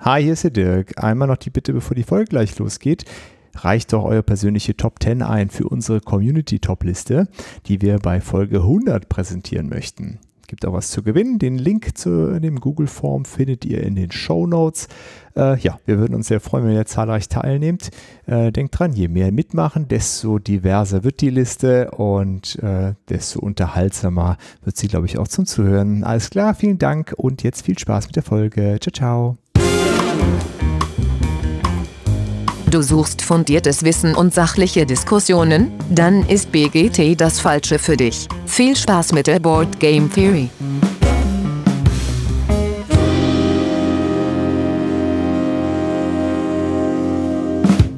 Hi, hier ist der Dirk. Einmal noch die Bitte, bevor die Folge gleich losgeht. Reicht doch eure persönliche Top 10 ein für unsere Community Top Liste, die wir bei Folge 100 präsentieren möchten. Gibt auch was zu gewinnen. Den Link zu dem Google Form findet ihr in den Show Notes. Äh, ja, wir würden uns sehr freuen, wenn ihr zahlreich teilnehmt. Äh, denkt dran, je mehr mitmachen, desto diverser wird die Liste und äh, desto unterhaltsamer wird sie, glaube ich, auch zum Zuhören. Alles klar, vielen Dank und jetzt viel Spaß mit der Folge. Ciao, ciao. Du suchst fundiertes Wissen und sachliche Diskussionen? Dann ist BGT das Falsche für dich. Viel Spaß mit der Board Game Theory.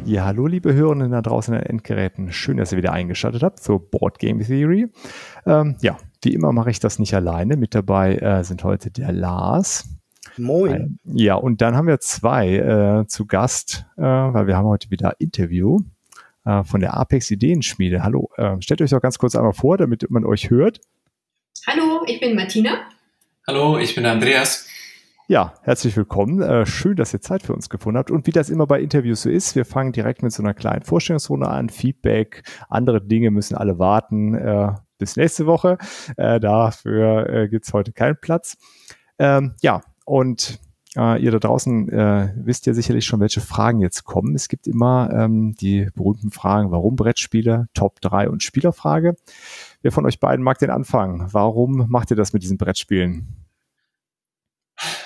Ja, hallo liebe Hörenden da draußen an den Endgeräten. Schön, dass ihr wieder eingeschaltet habt zur Board Game Theory. Ähm, ja, wie immer mache ich das nicht alleine. Mit dabei äh, sind heute der Lars. Moin. Ja, und dann haben wir zwei äh, zu Gast, äh, weil wir haben heute wieder Interview äh, von der Apex Ideenschmiede. Hallo, äh, stellt euch doch ganz kurz einmal vor, damit man euch hört. Hallo, ich bin Martina. Hallo, ich bin Andreas. Ja, herzlich willkommen. Äh, schön, dass ihr Zeit für uns gefunden habt. Und wie das immer bei Interviews so ist, wir fangen direkt mit so einer kleinen Vorstellungsrunde an. Feedback, andere Dinge müssen alle warten äh, bis nächste Woche. Äh, dafür äh, gibt's heute keinen Platz. Ähm, ja, und äh, ihr da draußen äh, wisst ja sicherlich schon, welche Fragen jetzt kommen. Es gibt immer ähm, die berühmten Fragen, warum Brettspiele, Top 3 und Spielerfrage. Wer von euch beiden mag den Anfang? Warum macht ihr das mit diesen Brettspielen?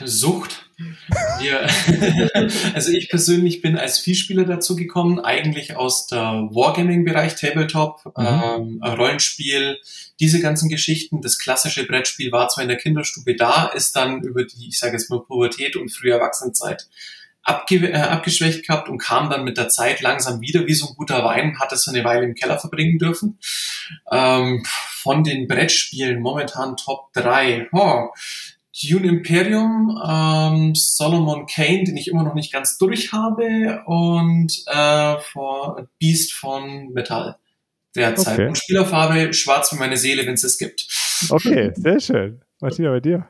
Sucht. Wir, also ich persönlich bin als Vielspieler dazu gekommen, eigentlich aus der Wargaming-Bereich, Tabletop, mhm. ähm, Rollenspiel, diese ganzen Geschichten. Das klassische Brettspiel war zwar in der Kinderstube da, ist dann über die, ich sage jetzt mal Pubertät und frühe Erwachsenenzeit abge äh, abgeschwächt gehabt und kam dann mit der Zeit langsam wieder wie so ein guter Wein, hat es eine Weile im Keller verbringen dürfen. Ähm, von den Brettspielen momentan Top 3. Oh, Dune Imperium, ähm, Solomon Kane, den ich immer noch nicht ganz durch habe, und äh, for Beast von Metall. Derzeit. Okay. Und Spielerfarbe schwarz wie meine Seele, wenn es es gibt. Okay, sehr schön. Martina, bei dir?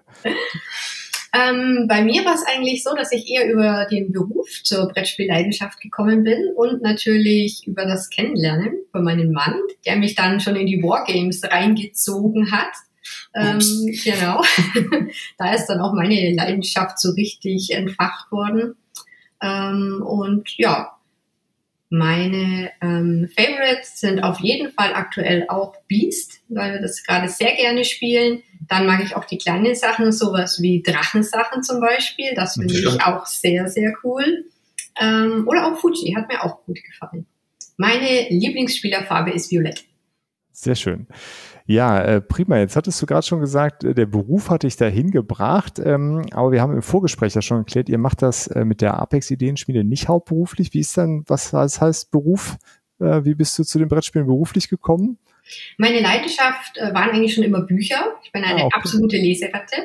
Ähm, bei mir war es eigentlich so, dass ich eher über den Beruf zur Brettspielleidenschaft gekommen bin und natürlich über das Kennenlernen von meinem Mann, der mich dann schon in die Wargames reingezogen hat. Ähm, genau. da ist dann auch meine Leidenschaft so richtig entfacht worden. Ähm, und ja, meine ähm, Favorites sind auf jeden Fall aktuell auch Beast, weil wir das gerade sehr gerne spielen. Dann mag ich auch die kleinen Sachen, sowas wie Drachensachen zum Beispiel. Das finde ich auch sehr, sehr cool. Ähm, oder auch Fuji, hat mir auch gut gefallen. Meine Lieblingsspielerfarbe ist Violett. Sehr schön. Ja, äh, prima. Jetzt hattest du gerade schon gesagt, äh, der Beruf hat dich dahin gebracht, ähm, aber wir haben im Vorgespräch ja schon erklärt, ihr macht das äh, mit der Apex Ideenschmiede nicht hauptberuflich. Wie ist dann, was, was heißt Beruf? Äh, wie bist du zu den Brettspielen beruflich gekommen? Meine Leidenschaft waren eigentlich schon immer Bücher. Ich bin eine ah, okay. absolute Leseratte.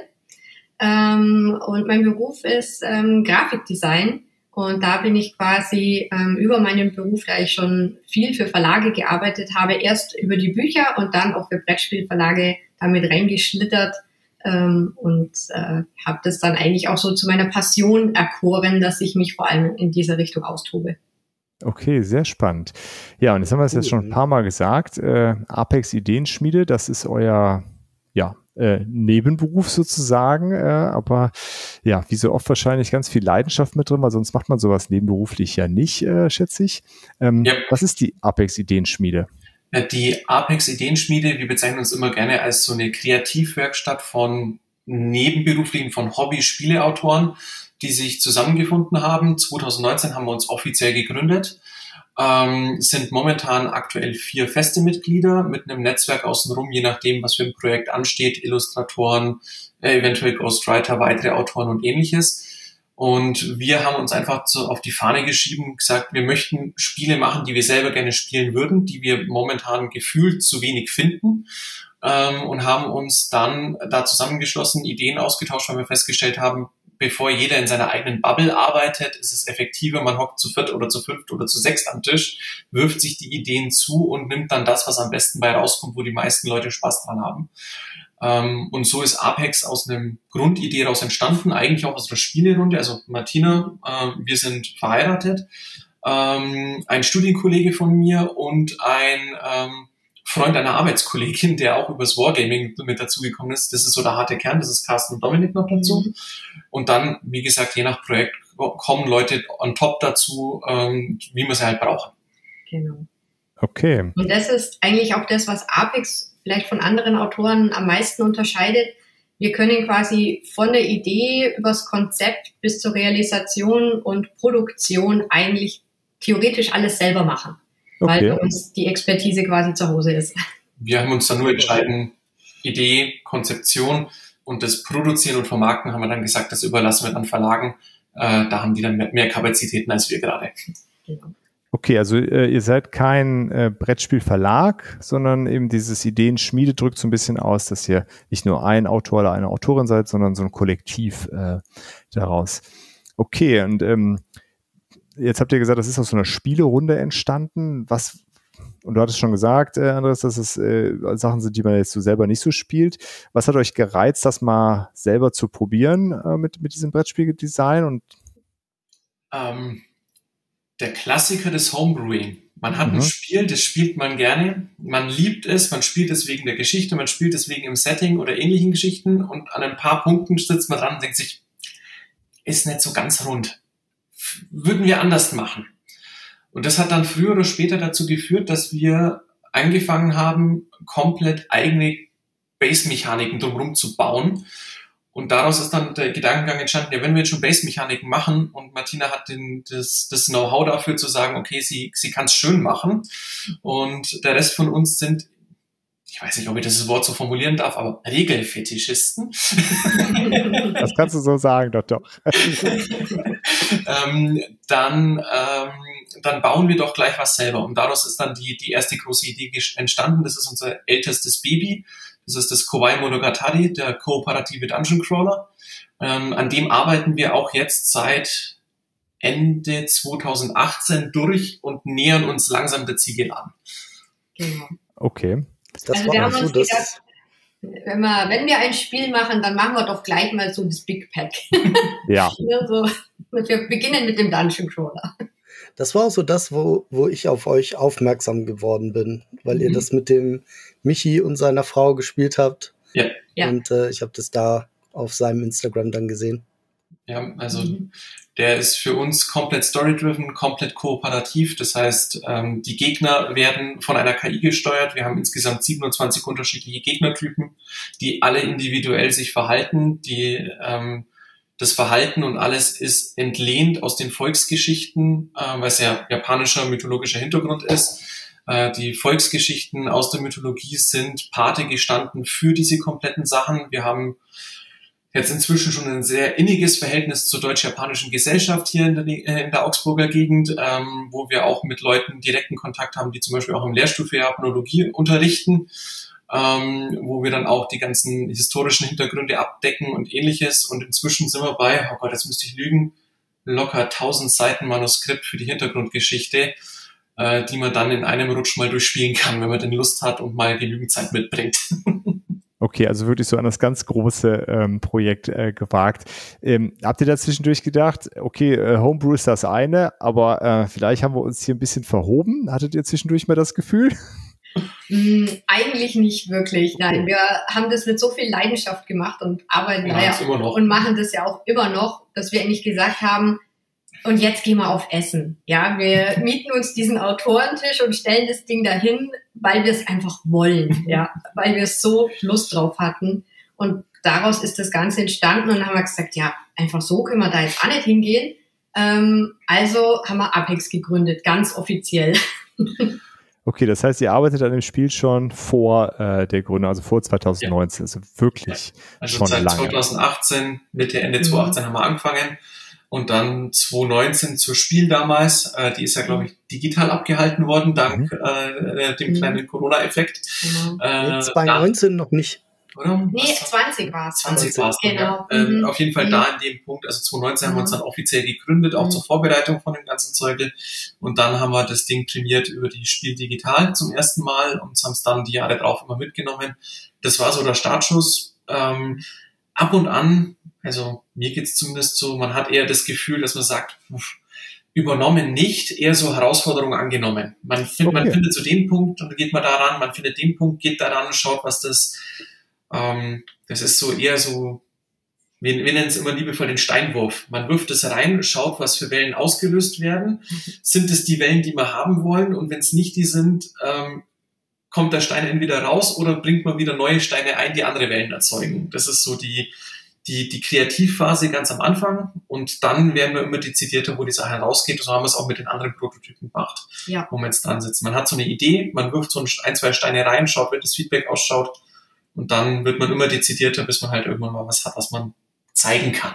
Ähm, und mein Beruf ist ähm, Grafikdesign. Und da bin ich quasi ähm, über meinen Beruf, da ich schon viel für Verlage gearbeitet habe, erst über die Bücher und dann auch für Brettspielverlage damit reingeschlittert ähm, und äh, habe das dann eigentlich auch so zu meiner Passion erkoren, dass ich mich vor allem in dieser Richtung austobe. Okay, sehr spannend. Ja, und jetzt haben wir es jetzt schon ein paar Mal gesagt. Äh, Apex Ideenschmiede, das ist euer ja, äh, Nebenberuf sozusagen, äh, aber ja, wie so oft wahrscheinlich ganz viel Leidenschaft mit drin, weil sonst macht man sowas nebenberuflich ja nicht, äh, schätze ich. Ähm, ja. Was ist die Apex Ideenschmiede? Die Apex Ideenschmiede, wir bezeichnen uns immer gerne als so eine Kreativwerkstatt von nebenberuflichen, von Hobby-Spieleautoren, die sich zusammengefunden haben. 2019 haben wir uns offiziell gegründet ähm, sind momentan aktuell vier feste Mitglieder mit einem Netzwerk außenrum, je nachdem, was für ein Projekt ansteht, Illustratoren, äh, eventuell Ghostwriter, weitere Autoren und ähnliches. Und wir haben uns einfach so auf die Fahne geschrieben, gesagt, wir möchten Spiele machen, die wir selber gerne spielen würden, die wir momentan gefühlt zu wenig finden. Ähm, und haben uns dann da zusammengeschlossen, Ideen ausgetauscht, weil wir festgestellt haben, bevor jeder in seiner eigenen Bubble arbeitet, ist es effektiver, man hockt zu viert oder zu fünft oder zu sechst am Tisch, wirft sich die Ideen zu und nimmt dann das, was am besten bei rauskommt, wo die meisten Leute Spaß dran haben. Ähm, und so ist Apex aus einem Grundidee daraus entstanden, eigentlich auch aus einer Spielerunde. Also Martina, äh, wir sind verheiratet, ähm, ein Studienkollege von mir und ein ähm, Freund einer Arbeitskollegin, der auch übers Wargaming mit dazugekommen ist. Das ist so der harte Kern, das ist Carsten und Dominik noch dazu. Mhm. Und dann, wie gesagt, je nach Projekt kommen Leute on top dazu, ähm, wie man sie halt brauchen. Genau. Okay. Und das ist eigentlich auch das, was Apex vielleicht von anderen Autoren am meisten unterscheidet. Wir können quasi von der Idee übers Konzept bis zur Realisation und Produktion eigentlich theoretisch alles selber machen, okay. weil bei uns die Expertise quasi zu Hause ist. Wir haben uns dann nur entscheiden, Idee, Konzeption und das Produzieren und Vermarkten haben wir dann gesagt, das überlassen wir dann Verlagen. Äh, da haben die dann mehr Kapazitäten als wir gerade. Genau. Okay, also äh, ihr seid kein äh, Brettspielverlag, sondern eben dieses Ideenschmiede drückt so ein bisschen aus, dass ihr nicht nur ein Autor oder eine Autorin seid, sondern so ein Kollektiv äh, daraus. Okay, und ähm, jetzt habt ihr gesagt, das ist aus so einer Spielerunde entstanden. Was, und du hattest schon gesagt, äh, Andres, dass es äh, Sachen sind, die man jetzt so selber nicht so spielt. Was hat euch gereizt, das mal selber zu probieren äh, mit, mit diesem Brettspieldesign? Und ähm, der Klassiker des Homebrewing. Man hat mhm. ein Spiel, das spielt man gerne, man liebt es, man spielt es wegen der Geschichte, man spielt es wegen im Setting oder ähnlichen Geschichten und an ein paar Punkten sitzt man dran und denkt sich, ist nicht so ganz rund. Würden wir anders machen. Und das hat dann früher oder später dazu geführt, dass wir angefangen haben, komplett eigene Base-Mechaniken drumherum zu bauen und daraus ist dann der Gedankengang entstanden, ja, wenn wir jetzt schon Base-Mechaniken machen und Martina hat den, das, das Know-how dafür zu sagen, okay, sie, sie kann es schön machen und der Rest von uns sind ich weiß nicht, ob ich das Wort so formulieren darf, aber Regelfetischisten. Das kannst du so sagen, doch, doch. ähm, dann, ähm, dann bauen wir doch gleich was selber. Und daraus ist dann die, die erste große Idee entstanden. Das ist unser ältestes Baby. Das ist das Kowai Monogatari, der kooperative Dungeon Crawler. Ähm, an dem arbeiten wir auch jetzt seit Ende 2018 durch und nähern uns langsam der Ziege an. Genau. Okay. Das also wir haben uns so gedacht, wenn wir, wenn wir ein Spiel machen, dann machen wir doch gleich mal so das Big Pack. Ja. ja so, wir beginnen mit dem Dungeon Crawler. Das war auch so das, wo, wo ich auf euch aufmerksam geworden bin, weil mhm. ihr das mit dem Michi und seiner Frau gespielt habt. Ja. ja. Und äh, ich habe das da auf seinem Instagram dann gesehen. Ja, also mhm. Der ist für uns komplett story-driven, komplett kooperativ. Das heißt, ähm, die Gegner werden von einer KI gesteuert. Wir haben insgesamt 27 unterschiedliche Gegnertypen, die alle individuell sich verhalten, die ähm, das Verhalten und alles ist entlehnt aus den Volksgeschichten, äh, weil es ja japanischer mythologischer Hintergrund ist. Äh, die Volksgeschichten aus der Mythologie sind Pate gestanden für diese kompletten Sachen. Wir haben jetzt inzwischen schon ein sehr inniges Verhältnis zur deutsch-japanischen Gesellschaft hier in der, äh, in der Augsburger Gegend, ähm, wo wir auch mit Leuten direkten Kontakt haben, die zum Beispiel auch im Lehrstuhl für Japanologie unterrichten ähm, wo wir dann auch die ganzen historischen Hintergründe abdecken und ähnliches. Und inzwischen sind wir bei, oh Gott, jetzt müsste ich lügen, locker 1000 Seiten Manuskript für die Hintergrundgeschichte, äh, die man dann in einem Rutsch mal durchspielen kann, wenn man denn Lust hat und mal genügend Zeit mitbringt. Okay, also wirklich so an das ganz große ähm, Projekt äh, gewagt. Ähm, habt ihr da zwischendurch gedacht, okay, äh, Homebrew ist das eine, aber äh, vielleicht haben wir uns hier ein bisschen verhoben? Hattet ihr zwischendurch mal das Gefühl? Mm, eigentlich nicht wirklich. Nein, wir haben das mit so viel Leidenschaft gemacht und arbeiten ja, ja und machen das ja auch immer noch, dass wir eigentlich gesagt haben, und jetzt gehen wir auf Essen. Ja, wir mieten uns diesen Autorentisch und stellen das Ding dahin, weil wir es einfach wollen. Ja, weil wir so Lust drauf hatten. Und daraus ist das Ganze entstanden und dann haben wir gesagt, ja, einfach so können wir da jetzt auch nicht hingehen. Ähm, also haben wir Apex gegründet, ganz offiziell. Okay, das heißt, ihr arbeitet an dem Spiel schon vor äh, der Gründung, also vor 2019, ja. also wirklich ja. also schon seit lange. 2018, Mitte, Ende 2018 mhm. haben wir angefangen und dann 2019 zur Spiel damals, äh, die ist ja, glaube ich, digital abgehalten worden, dank mhm. äh, dem mhm. kleinen Corona-Effekt. Genau. Äh, 2019 noch nicht oder? Nee, 20 war es. 20 war es, genau. Ja. Ähm, mhm. Auf jeden Fall mhm. da in dem Punkt, also 2019 mhm. haben wir uns mhm. dann offiziell gegründet, auch mhm. zur Vorbereitung von dem ganzen Zeug. Und dann haben wir das Ding trainiert über die Spiel digital zum ersten Mal und haben es dann die Jahre drauf immer mitgenommen. das war so der Startschuss. Ähm, ab und an, also mir geht's zumindest so, man hat eher das Gefühl, dass man sagt, übernommen nicht, eher so Herausforderungen angenommen. Man, find, okay. man findet so den Punkt und geht man daran, man findet den Punkt, geht daran, schaut, was das, ähm, das ist so eher so, wir, wir nennen es immer liebevoll den Steinwurf. Man wirft es rein, schaut, was für Wellen ausgelöst werden. Sind es die Wellen, die wir haben wollen? Und wenn es nicht die sind, ähm, kommt der Stein entweder raus oder bringt man wieder neue Steine ein, die andere Wellen erzeugen. Das ist so die, die, die Kreativphase ganz am Anfang und dann werden wir immer dezidierter, wo die Sache rausgeht. So haben wir es auch mit den anderen Prototypen gemacht, ja. wo wir jetzt dran sitzen. Man hat so eine Idee, man wirft so ein, zwei Steine rein, schaut, wie das Feedback ausschaut und dann wird man immer dezidierter, bis man halt irgendwann mal was hat, was man zeigen kann.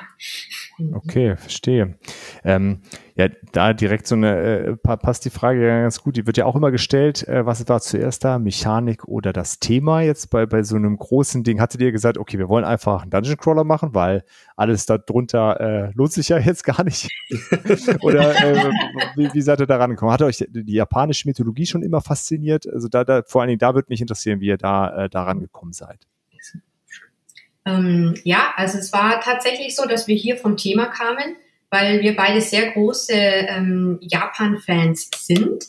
Okay, verstehe. Ähm, ja, da direkt so eine, äh, passt die Frage ganz gut. Die wird ja auch immer gestellt, äh, was war zuerst da, Mechanik oder das Thema jetzt bei, bei so einem großen Ding? Hattet ihr gesagt, okay, wir wollen einfach einen Dungeon Crawler machen, weil alles darunter äh, lohnt sich ja jetzt gar nicht? oder äh, wie, wie seid ihr da rangekommen? Hat euch die japanische Mythologie schon immer fasziniert? Also da, da vor allen Dingen, da würde mich interessieren, wie ihr da äh, daran gekommen seid. Ähm, ja, also es war tatsächlich so, dass wir hier vom Thema kamen, weil wir beide sehr große ähm, Japan-Fans sind.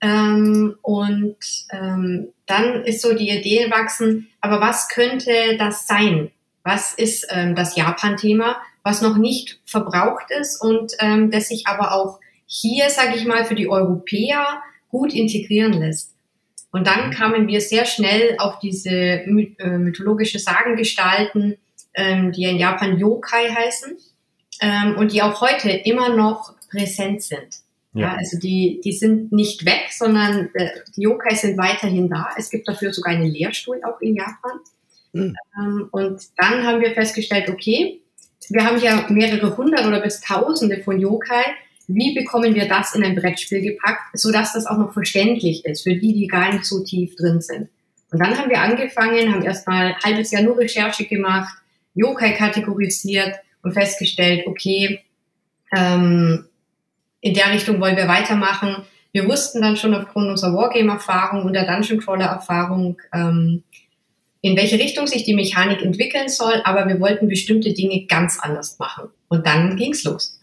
Ähm, und ähm, dann ist so die Idee gewachsen, aber was könnte das sein? Was ist ähm, das Japan-Thema, was noch nicht verbraucht ist und ähm, das sich aber auch hier, sage ich mal, für die Europäer gut integrieren lässt. Und dann kamen wir sehr schnell auf diese äh, mythologische Sagengestalten, ähm, die in Japan Yokai heißen ähm, und die auch heute immer noch präsent sind. Ja. ja. also die, die sind nicht weg, sondern äh, die Yokai sind weiterhin da. Es gibt dafür sogar einen Lehrstuhl auch in Japan. Mhm. Ähm, und dann haben wir festgestellt, okay, wir haben ja mehrere hundert oder bis tausende von Yokai wie bekommen wir das in ein Brettspiel gepackt, so dass das auch noch verständlich ist für die, die gar nicht so tief drin sind. Und dann haben wir angefangen, haben erstmal ein halbes Jahr nur Recherche gemacht, Yokai kategorisiert und festgestellt, okay, ähm, in der Richtung wollen wir weitermachen. Wir wussten dann schon aufgrund unserer Wargame-Erfahrung und der Dungeon Crawler-Erfahrung, ähm, in welche Richtung sich die Mechanik entwickeln soll, aber wir wollten bestimmte Dinge ganz anders machen. Und dann ging's los.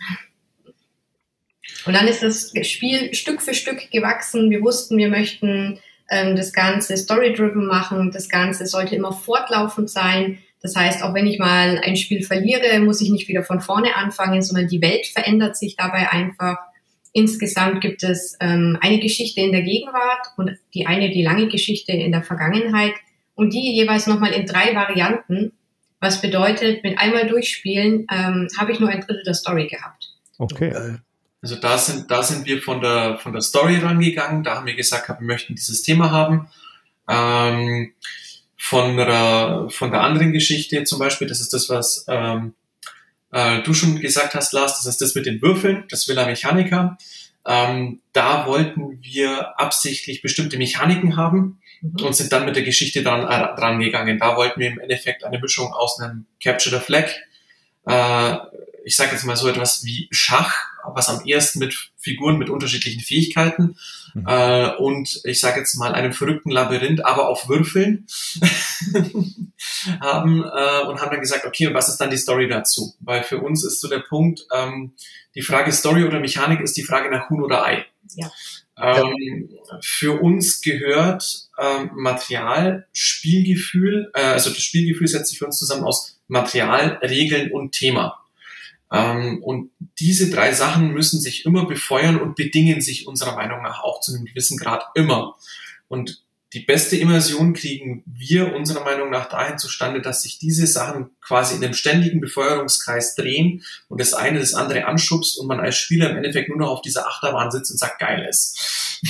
Und dann ist das Spiel Stück für Stück gewachsen. Wir wussten, wir möchten ähm, das Ganze story-driven machen. Das Ganze sollte immer fortlaufend sein. Das heißt, auch wenn ich mal ein Spiel verliere, muss ich nicht wieder von vorne anfangen, sondern die Welt verändert sich dabei einfach. Insgesamt gibt es ähm, eine Geschichte in der Gegenwart und die eine die lange Geschichte in der Vergangenheit und die jeweils nochmal in drei Varianten. Was bedeutet, mit einmal durchspielen ähm, habe ich nur ein Drittel der Story gehabt. Okay. okay. Also da sind, da sind wir von der, von der Story rangegangen. Da haben wir gesagt, wir möchten dieses Thema haben. Ähm, von der, von der anderen Geschichte zum Beispiel, das ist das, was ähm, äh, du schon gesagt hast, Lars, das ist das mit den Würfeln, das Villa Mechanica. Ähm, da wollten wir absichtlich bestimmte Mechaniken haben mhm. und sind dann mit der Geschichte dran, äh, dran gegangen. Da wollten wir im Endeffekt eine Mischung aus einem Capture the Flag, äh, ich sage jetzt mal so etwas wie Schach, was am ersten mit Figuren mit unterschiedlichen Fähigkeiten mhm. äh, und ich sage jetzt mal einem verrückten Labyrinth, aber auf Würfeln haben äh, und haben dann gesagt, okay, und was ist dann die Story dazu? Weil für uns ist so der Punkt, ähm, die Frage Story oder Mechanik ist die Frage nach Huhn oder Ei. Ja. Ähm, für uns gehört ähm, Material, Spielgefühl, äh, also das Spielgefühl setzt sich für uns zusammen aus Material, Regeln und Thema. Ähm, und diese drei Sachen müssen sich immer befeuern und bedingen sich unserer Meinung nach auch zu einem gewissen Grad immer. Und die beste Immersion kriegen wir unserer Meinung nach dahin zustande, dass sich diese Sachen quasi in einem ständigen Befeuerungskreis drehen und das eine das andere anschubst und man als Spieler im Endeffekt nur noch auf dieser Achterbahn sitzt und sagt, geil ist.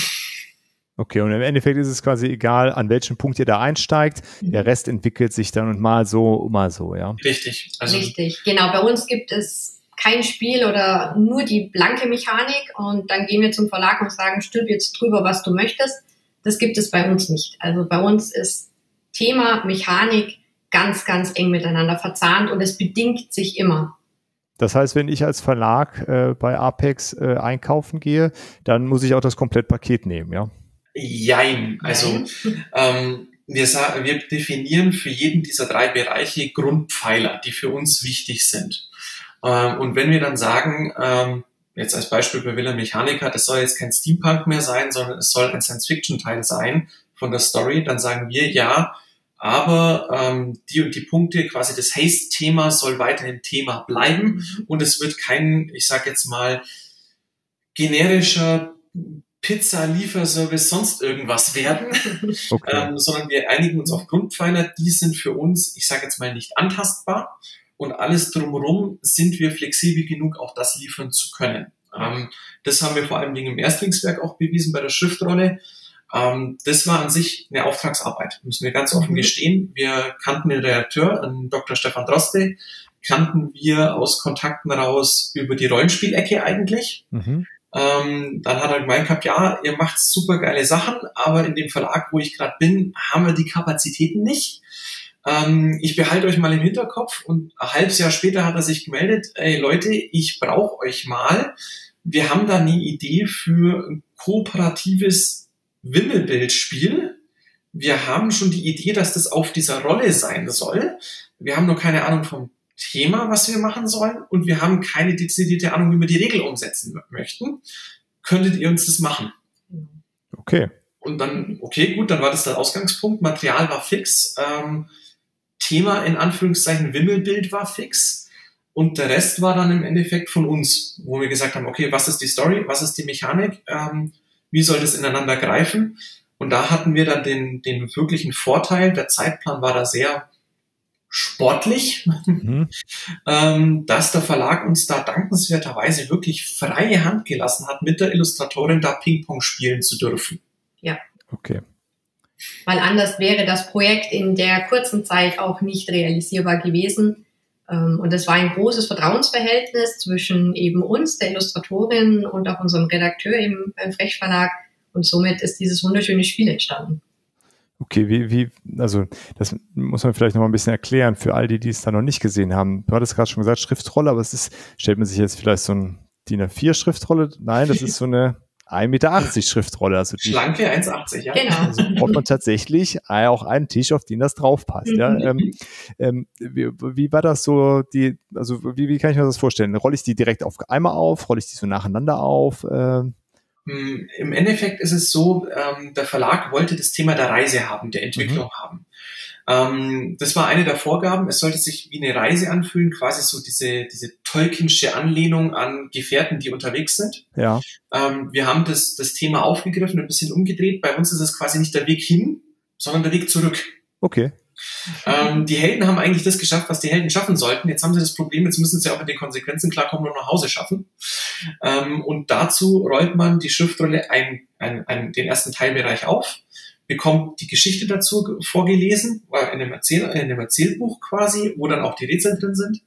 Okay, und im Endeffekt ist es quasi egal, an welchem Punkt ihr da einsteigt. Mhm. Der Rest entwickelt sich dann und mal so, mal so, ja. Richtig. Also Richtig, genau. Bei uns gibt es kein Spiel oder nur die blanke Mechanik und dann gehen wir zum Verlag und sagen, stülp jetzt drüber, was du möchtest. Das gibt es bei uns nicht. Also bei uns ist Thema Mechanik ganz, ganz eng miteinander verzahnt und es bedingt sich immer. Das heißt, wenn ich als Verlag äh, bei Apex äh, einkaufen gehe, dann muss ich auch das Komplettpaket nehmen, ja? Jein. Also ähm, wir, wir definieren für jeden dieser drei Bereiche Grundpfeiler, die für uns wichtig sind. Ähm, und wenn wir dann sagen, ähm, jetzt als Beispiel bei Villa Mechanica, das soll jetzt kein Steampunk mehr sein, sondern es soll ein Science-Fiction-Teil sein von der Story, dann sagen wir ja, aber ähm, die und die Punkte, quasi das Haste-Thema soll weiterhin Thema bleiben mhm. und es wird kein, ich sag jetzt mal, generischer Pizza-Lieferservice sonst irgendwas werden, okay. ähm, sondern wir einigen uns auf Grundpfeiler, die sind für uns, ich sage jetzt mal, nicht antastbar und alles drumherum sind wir flexibel genug, auch das liefern zu können. Ähm, das haben wir vor allem wegen im Erstlingswerk auch bewiesen bei der Schriftrolle. Ähm, das war an sich eine Auftragsarbeit, müssen wir ganz offen mhm. gestehen. Wir kannten den Redakteur, einen Dr. Stefan Droste, kannten wir aus Kontakten raus über die Rollenspielecke eigentlich. Mhm. Ähm, dann hat er gemeint gehabt, ja, ihr macht super geile Sachen, aber in dem Verlag, wo ich gerade bin, haben wir die Kapazitäten nicht. Ähm, ich behalte euch mal im Hinterkopf und ein halbes Jahr später hat er sich gemeldet, ey Leute, ich brauche euch mal. Wir haben da eine Idee für ein kooperatives Wimmelbildspiel. Wir haben schon die Idee, dass das auf dieser Rolle sein soll. Wir haben nur keine Ahnung vom Thema, was wir machen sollen und wir haben keine dezidierte Ahnung, wie wir die Regel umsetzen möchten. Könntet ihr uns das machen? Okay. Und dann, okay, gut, dann war das der Ausgangspunkt. Material war fix. Ähm, Thema in Anführungszeichen Wimmelbild war fix. Und der Rest war dann im Endeffekt von uns, wo wir gesagt haben, okay, was ist die Story, was ist die Mechanik, ähm, wie soll das ineinander greifen? Und da hatten wir dann den, den wirklichen Vorteil, der Zeitplan war da sehr sportlich, mhm. ähm, dass der Verlag uns da dankenswerterweise wirklich freie Hand gelassen hat, mit der Illustratorin da Ping-Pong spielen zu dürfen. Ja. Okay. Weil anders wäre das Projekt in der kurzen Zeit auch nicht realisierbar gewesen. Ähm, und es war ein großes Vertrauensverhältnis zwischen eben uns, der Illustratorin und auch unserem Redakteur im Frech Verlag. Und somit ist dieses wunderschöne Spiel entstanden. Okay, wie, wie, also das muss man vielleicht noch mal ein bisschen erklären für all die, die es da noch nicht gesehen haben. Du hattest gerade schon gesagt, Schriftrolle, aber es ist, stellt man sich jetzt vielleicht so ein DIN A4-Schriftrolle? Nein, das ist so eine 1,80 Meter Schriftrolle. Also die, Schlanke 1,80, ja. Genau. Also braucht man tatsächlich auch einen Tisch, auf den das drauf passt. Ja. Mhm. Ähm, ähm, wie, wie, war das so, die, also wie, wie kann ich mir das vorstellen? Rolle ich die direkt auf einmal auf? Rolle ich die so nacheinander auf? Ähm, hm, Im Endeffekt ist es so, ähm, der Verlag wollte das Thema der Reise haben, der Entwicklung mhm. haben. Ähm, das war eine der Vorgaben. Es sollte sich wie eine Reise anfühlen, quasi so diese, diese Tolkiensche Anlehnung an Gefährten, die unterwegs sind. Ja. Ähm, wir haben das, das Thema aufgegriffen, ein bisschen umgedreht. Bei uns ist es quasi nicht der Weg hin, sondern der Weg zurück. Okay. Ähm, die Helden haben eigentlich das geschafft, was die Helden schaffen sollten. Jetzt haben sie das Problem, jetzt müssen sie auch mit den Konsequenzen klarkommen und nach Hause schaffen. Ähm, und dazu rollt man die Schriftrolle ein, ein, ein, den ersten Teilbereich auf, bekommt die Geschichte dazu vorgelesen, äh, in einem, Erzähl, in einem Erzählbuch quasi, wo dann auch die Rätsel drin sind.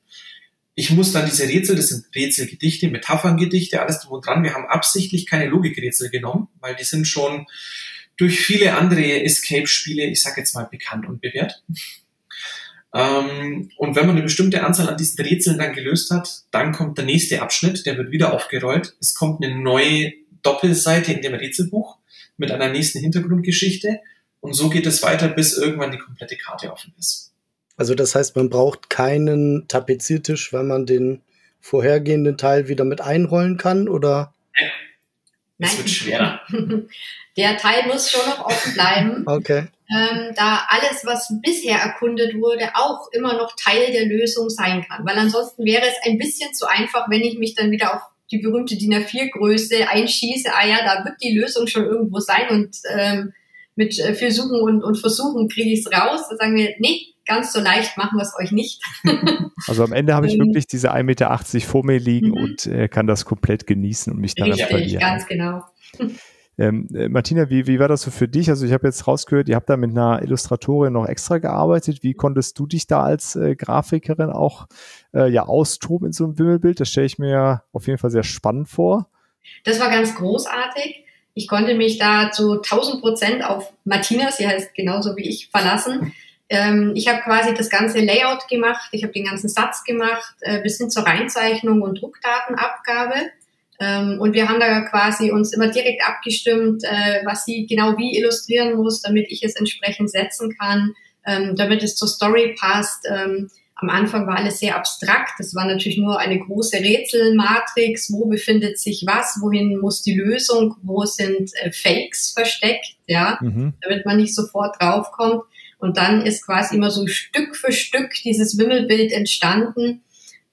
Ich muss dann diese Rätsel, das sind Rätselgedichte, Metapherngedichte, alles drum und dran. Wir haben absichtlich keine Logikrätsel genommen, weil die sind schon durch viele andere Escape-Spiele, ich sag jetzt mal, bekannt und bewährt. Ähm, und wenn man eine bestimmte Anzahl an diesen Rätseln dann gelöst hat, dann kommt der nächste Abschnitt, der wird wieder aufgerollt. Es kommt eine neue Doppelseite in dem Rätselbuch mit einer nächsten Hintergrundgeschichte. Und so geht es weiter, bis irgendwann die komplette Karte offen ist. Also das heißt, man braucht keinen Tapeziertisch, wenn man den vorhergehenden Teil wieder mit einrollen kann, oder? Es wird schwerer. Der Teil muss schon noch offen bleiben. Okay. Ähm, da alles, was bisher erkundet wurde, auch immer noch Teil der Lösung sein kann. Weil ansonsten wäre es ein bisschen zu einfach, wenn ich mich dann wieder auf die berühmte DIN A4-Größe einschieße. Ah ja, da wird die Lösung schon irgendwo sein und ähm, mit äh, viel Suchen und, und Versuchen kriege ich es raus. Da sagen wir, nee, ganz so leicht machen wir es euch nicht. also am Ende habe ich ähm, wirklich diese 1,80 Meter vor mir liegen mhm. und äh, kann das komplett genießen und mich dann Richtig, verlieren. ganz genau. Ähm, äh, Martina, wie, wie war das so für dich? Also ich habe jetzt rausgehört, ihr habt da mit einer Illustratorin noch extra gearbeitet. Wie konntest du dich da als äh, Grafikerin auch äh, ja austoben in so einem Wimmelbild? Das stelle ich mir auf jeden Fall sehr spannend vor. Das war ganz großartig. Ich konnte mich da zu 1000 Prozent auf Martina, sie heißt genauso wie ich, verlassen. Ähm, ich habe quasi das ganze Layout gemacht, ich habe den ganzen Satz gemacht, äh, bis hin zur Reinzeichnung und Druckdatenabgabe. Ähm, und wir haben da quasi uns immer direkt abgestimmt, äh, was sie genau wie illustrieren muss, damit ich es entsprechend setzen kann, ähm, damit es zur Story passt. Ähm, am Anfang war alles sehr abstrakt. Das war natürlich nur eine große Rätselmatrix. Wo befindet sich was? Wohin muss die Lösung? Wo sind äh, Fakes versteckt? Ja, mhm. damit man nicht sofort draufkommt. Und dann ist quasi immer so Stück für Stück dieses Wimmelbild entstanden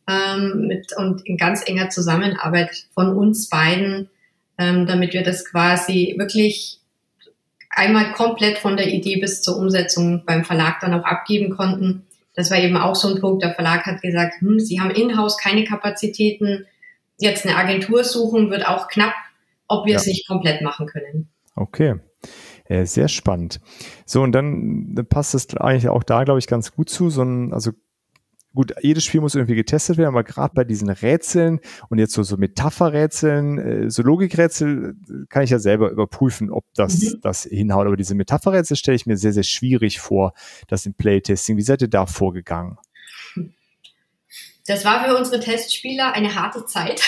ähm, mit, und in ganz enger Zusammenarbeit von uns beiden, ähm, damit wir das quasi wirklich einmal komplett von der Idee bis zur Umsetzung beim Verlag dann auch abgeben konnten das war eben auch so ein Punkt. Der Verlag hat gesagt, hm, sie haben in-house keine Kapazitäten. Jetzt eine Agentur suchen wird auch knapp, ob wir ja. es nicht komplett machen können. Okay. Sehr spannend. So, und dann passt es eigentlich auch da, glaube ich, ganz gut zu. So ein, also gut, jedes Spiel muss irgendwie getestet werden, aber gerade bei diesen Rätseln und jetzt so, so Metapherrätseln, äh, so Logikrätsel, äh, kann ich ja selber überprüfen, ob das, mhm. das hinhaut. Aber diese Metapherrätsel stelle ich mir sehr, sehr schwierig vor, das im Playtesting. Wie seid ihr da vorgegangen? Das war für unsere Testspieler eine harte Zeit.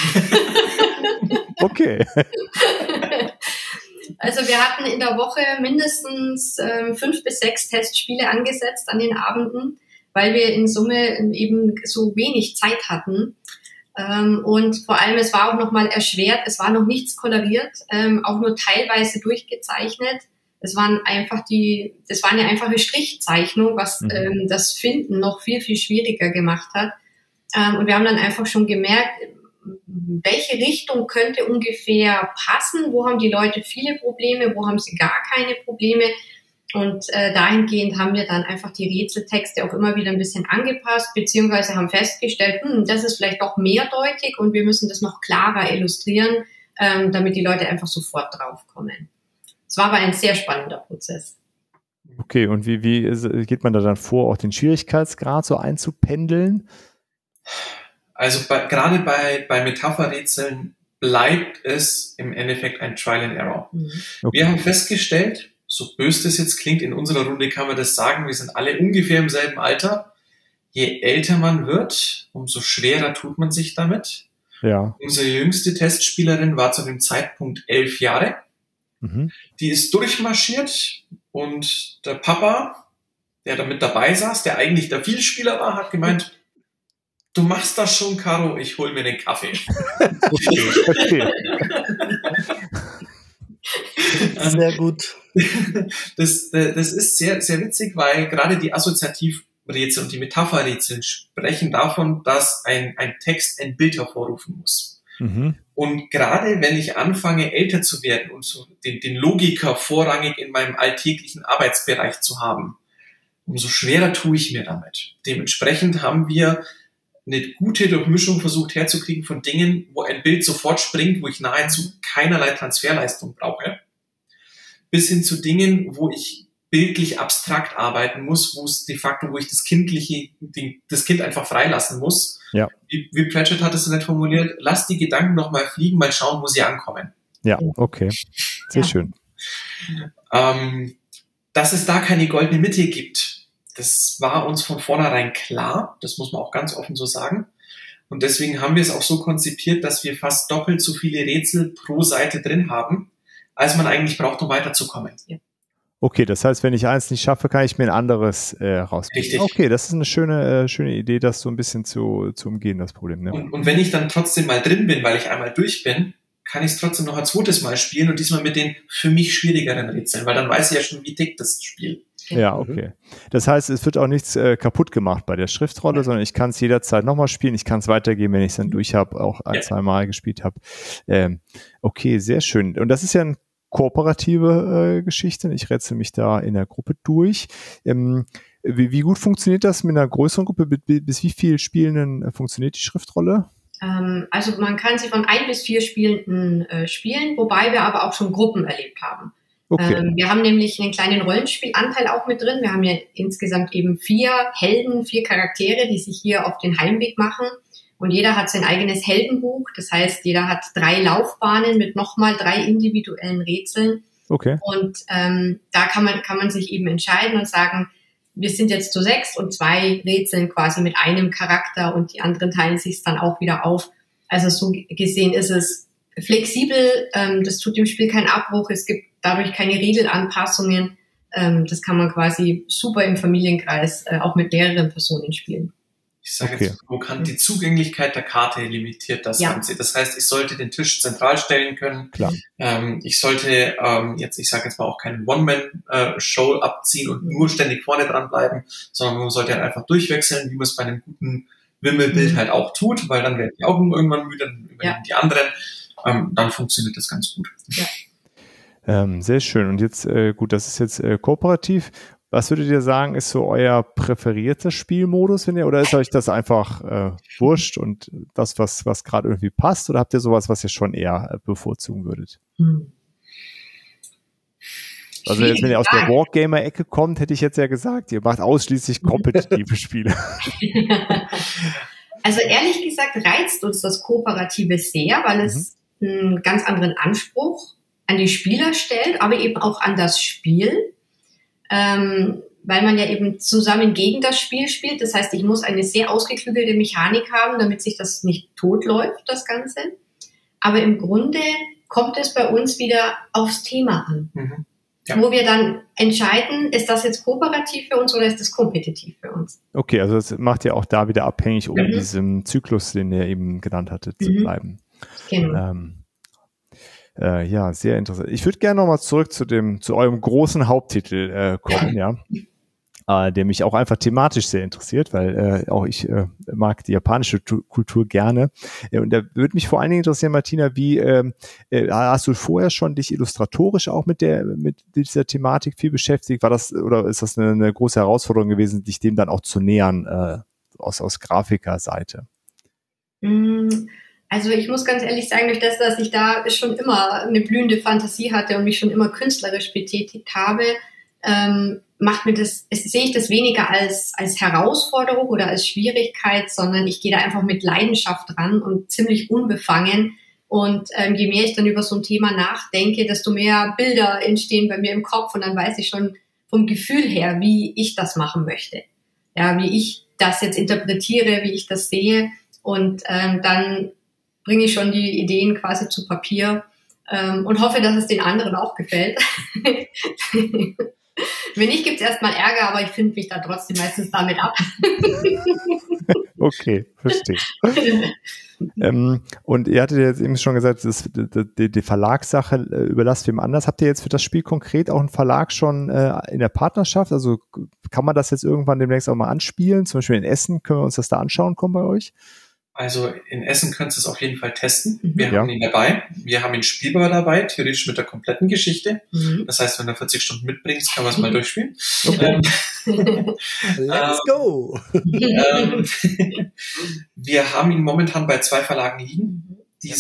okay. Also wir hatten in der Woche mindestens ähm, fünf bis sechs Testspiele angesetzt an den Abenden weil wir in Summe eben so wenig Zeit hatten. Ähm, und vor allem, es war auch nochmal erschwert, es war noch nichts koloriert, ähm, auch nur teilweise durchgezeichnet. Es waren einfach die, das war eine einfache Strichzeichnung, was mhm. ähm, das Finden noch viel, viel schwieriger gemacht hat. Ähm, und wir haben dann einfach schon gemerkt, welche Richtung könnte ungefähr passen, wo haben die Leute viele Probleme, wo haben sie gar keine Probleme. Und äh, dahingehend haben wir dann einfach die Rätseltexte auch immer wieder ein bisschen angepasst, beziehungsweise haben festgestellt, hm, das ist vielleicht doch mehrdeutig und wir müssen das noch klarer illustrieren, ähm, damit die Leute einfach sofort draufkommen. Es war aber ein sehr spannender Prozess. Okay, und wie, wie geht man da dann vor, auch den Schwierigkeitsgrad so einzupendeln? Also bei, gerade bei, bei Metapherrätseln bleibt es im Endeffekt ein Trial and Error. Mhm. Okay. Wir haben festgestellt, so böse das jetzt klingt, in unserer Runde kann man das sagen, wir sind alle ungefähr im selben Alter. Je älter man wird, umso schwerer tut man sich damit. Ja. Unsere jüngste Testspielerin war zu dem Zeitpunkt elf Jahre. Mhm. Die ist durchmarschiert und der Papa, der da mit dabei saß, der eigentlich der Vielspieler war, hat gemeint, du machst das schon, Caro, ich hol mir den Kaffee. okay. Sehr gut. Das, das ist sehr, sehr witzig, weil gerade die Assoziativrätsel und die Metapherrätsel sprechen davon, dass ein, ein Text ein Bild hervorrufen muss. Mhm. Und gerade wenn ich anfange, älter zu werden und so den, den Logiker vorrangig in meinem alltäglichen Arbeitsbereich zu haben, umso schwerer tue ich mir damit. Dementsprechend haben wir eine gute Durchmischung versucht herzukriegen von Dingen, wo ein Bild sofort springt, wo ich nahezu keinerlei Transferleistung brauche, bis hin zu Dingen, wo ich bildlich abstrakt arbeiten muss, wo es de facto, wo ich das Kindliche, das Kind einfach freilassen muss. Ja. Wie, wie Pratchett hat es nicht formuliert, lass die Gedanken noch mal fliegen, mal schauen, wo sie ankommen. Ja, okay. Sehr ja. schön. Ähm, dass es da keine goldene Mitte gibt, das war uns von vornherein klar, das muss man auch ganz offen so sagen. Und deswegen haben wir es auch so konzipiert, dass wir fast doppelt so viele Rätsel pro Seite drin haben, als man eigentlich braucht, um weiterzukommen. Ja. Okay, das heißt, wenn ich eins nicht schaffe, kann ich mir ein anderes äh, rausnehmen. Richtig. Okay, das ist eine schöne, äh, schöne Idee, das so ein bisschen zu, zu umgehen, das Problem. Ne? Und, und wenn ich dann trotzdem mal drin bin, weil ich einmal durch bin, kann ich es trotzdem noch ein zweites Mal spielen und diesmal mit den für mich schwierigeren Rätseln, weil dann weiß ich ja schon, wie dick das Spiel. Ja, mhm. okay. Das heißt, es wird auch nichts äh, kaputt gemacht bei der Schriftrolle, sondern ich kann es jederzeit nochmal spielen. Ich kann es weitergeben, wenn ich es dann durch habe, auch ein, ja. zwei Mal gespielt habe. Ähm, okay, sehr schön. Und das ist ja eine kooperative äh, Geschichte. Ich rätsel mich da in der Gruppe durch. Ähm, wie, wie, gut funktioniert das mit einer größeren Gruppe? Bis, bis wie viel Spielenden äh, funktioniert die Schriftrolle? Ähm, also man kann sie von ein bis vier Spielenden äh, spielen, wobei wir aber auch schon Gruppen erlebt haben. Okay. Ähm, wir haben nämlich einen kleinen Rollenspielanteil auch mit drin. Wir haben ja insgesamt eben vier Helden, vier Charaktere, die sich hier auf den Heimweg machen. Und jeder hat sein eigenes Heldenbuch. Das heißt, jeder hat drei Laufbahnen mit nochmal drei individuellen Rätseln. Okay. Und ähm, da kann man, kann man sich eben entscheiden und sagen, wir sind jetzt zu sechs und zwei Rätseln quasi mit einem Charakter und die anderen teilen sich dann auch wieder auf. Also so gesehen ist es flexibel, ähm, das tut dem Spiel keinen Abbruch, es gibt dadurch keine Regelanpassungen. Ähm, das kann man quasi super im Familienkreis äh, auch mit mehreren Personen spielen. Ich sage okay. jetzt provokant, die Zugänglichkeit der Karte limitiert das ja. Ganze. Das heißt, ich sollte den Tisch zentral stellen können. Klar. Ähm, ich sollte ähm, jetzt, ich sage jetzt mal auch keinen One-Man-Show abziehen und nur ständig vorne dran bleiben, sondern man sollte halt einfach durchwechseln, wie man es bei einem guten Wimmelbild mhm. halt auch tut, weil dann werden die Augen irgendwann müde, dann übernehmen ja. die anderen. Ähm, dann funktioniert das ganz gut. Ja. Ähm, sehr schön. Und jetzt, äh, gut, das ist jetzt äh, kooperativ. Was würdet ihr sagen, ist so euer präferierter Spielmodus, wenn ihr, oder ist euch das einfach äh, wurscht und das, was, was gerade irgendwie passt, oder habt ihr sowas, was ihr schon eher äh, bevorzugen würdet? Hm. Also jetzt, wenn ihr aus der Wargamer-Ecke kommt, hätte ich jetzt ja gesagt, ihr macht ausschließlich kompetitive Spiele. Also ehrlich gesagt reizt uns das Kooperative sehr, weil es mhm. Einen ganz anderen Anspruch an die Spieler stellt, aber eben auch an das Spiel ähm, weil man ja eben zusammen gegen das Spiel spielt. Das heißt, ich muss eine sehr ausgeklügelte Mechanik haben, damit sich das nicht totläuft, das Ganze. Aber im Grunde kommt es bei uns wieder aufs Thema an. Mhm. Ja. Wo wir dann entscheiden, ist das jetzt kooperativ für uns oder ist das kompetitiv für uns? Okay, also das macht ja auch da wieder abhängig, um mhm. diesem Zyklus, den ihr eben genannt hattet, zu mhm. bleiben. Genau. Ähm, äh, ja, sehr interessant. Ich würde gerne nochmal zurück zu dem, zu eurem großen Haupttitel äh, kommen, ja. Äh, der mich auch einfach thematisch sehr interessiert, weil äh, auch ich äh, mag die japanische tu Kultur gerne. Äh, und da würde mich vor allen Dingen interessieren, Martina, wie ähm, äh, hast du vorher schon dich illustratorisch auch mit der mit dieser Thematik viel beschäftigt? War das oder ist das eine, eine große Herausforderung gewesen, dich dem dann auch zu nähern äh, aus aus Grafikerseite? Mm. Also ich muss ganz ehrlich sagen, durch das, dass ich da schon immer eine blühende Fantasie hatte und mich schon immer künstlerisch betätigt habe, ähm, macht mir das, sehe ich das weniger als, als Herausforderung oder als Schwierigkeit, sondern ich gehe da einfach mit Leidenschaft ran und ziemlich unbefangen. Und ähm, je mehr ich dann über so ein Thema nachdenke, desto mehr Bilder entstehen bei mir im Kopf und dann weiß ich schon vom Gefühl her, wie ich das machen möchte. Ja, wie ich das jetzt interpretiere, wie ich das sehe. Und ähm, dann bringe ich schon die Ideen quasi zu Papier ähm, und hoffe, dass es den anderen auch gefällt. Wenn nicht, gibt es erstmal Ärger, aber ich finde mich da trotzdem meistens damit ab. okay, verstehe. ähm, und ihr hattet jetzt eben schon gesagt, das, die, die Verlagssache äh, überlasst wem anders. Habt ihr jetzt für das Spiel konkret auch einen Verlag schon äh, in der Partnerschaft? Also kann man das jetzt irgendwann demnächst auch mal anspielen? Zum Beispiel in Essen, können wir uns das da anschauen kommen bei euch? Also in Essen könntest du es auf jeden Fall testen. Mhm. Wir ja. haben ihn dabei. Wir haben ihn spielbar dabei, theoretisch mit der kompletten Geschichte. Mhm. Das heißt, wenn du 40 Stunden mitbringst, kann man es mal durchspielen. Okay. Ähm, Let's go! Ähm, wir haben ihn momentan bei zwei Verlagen liegen, die,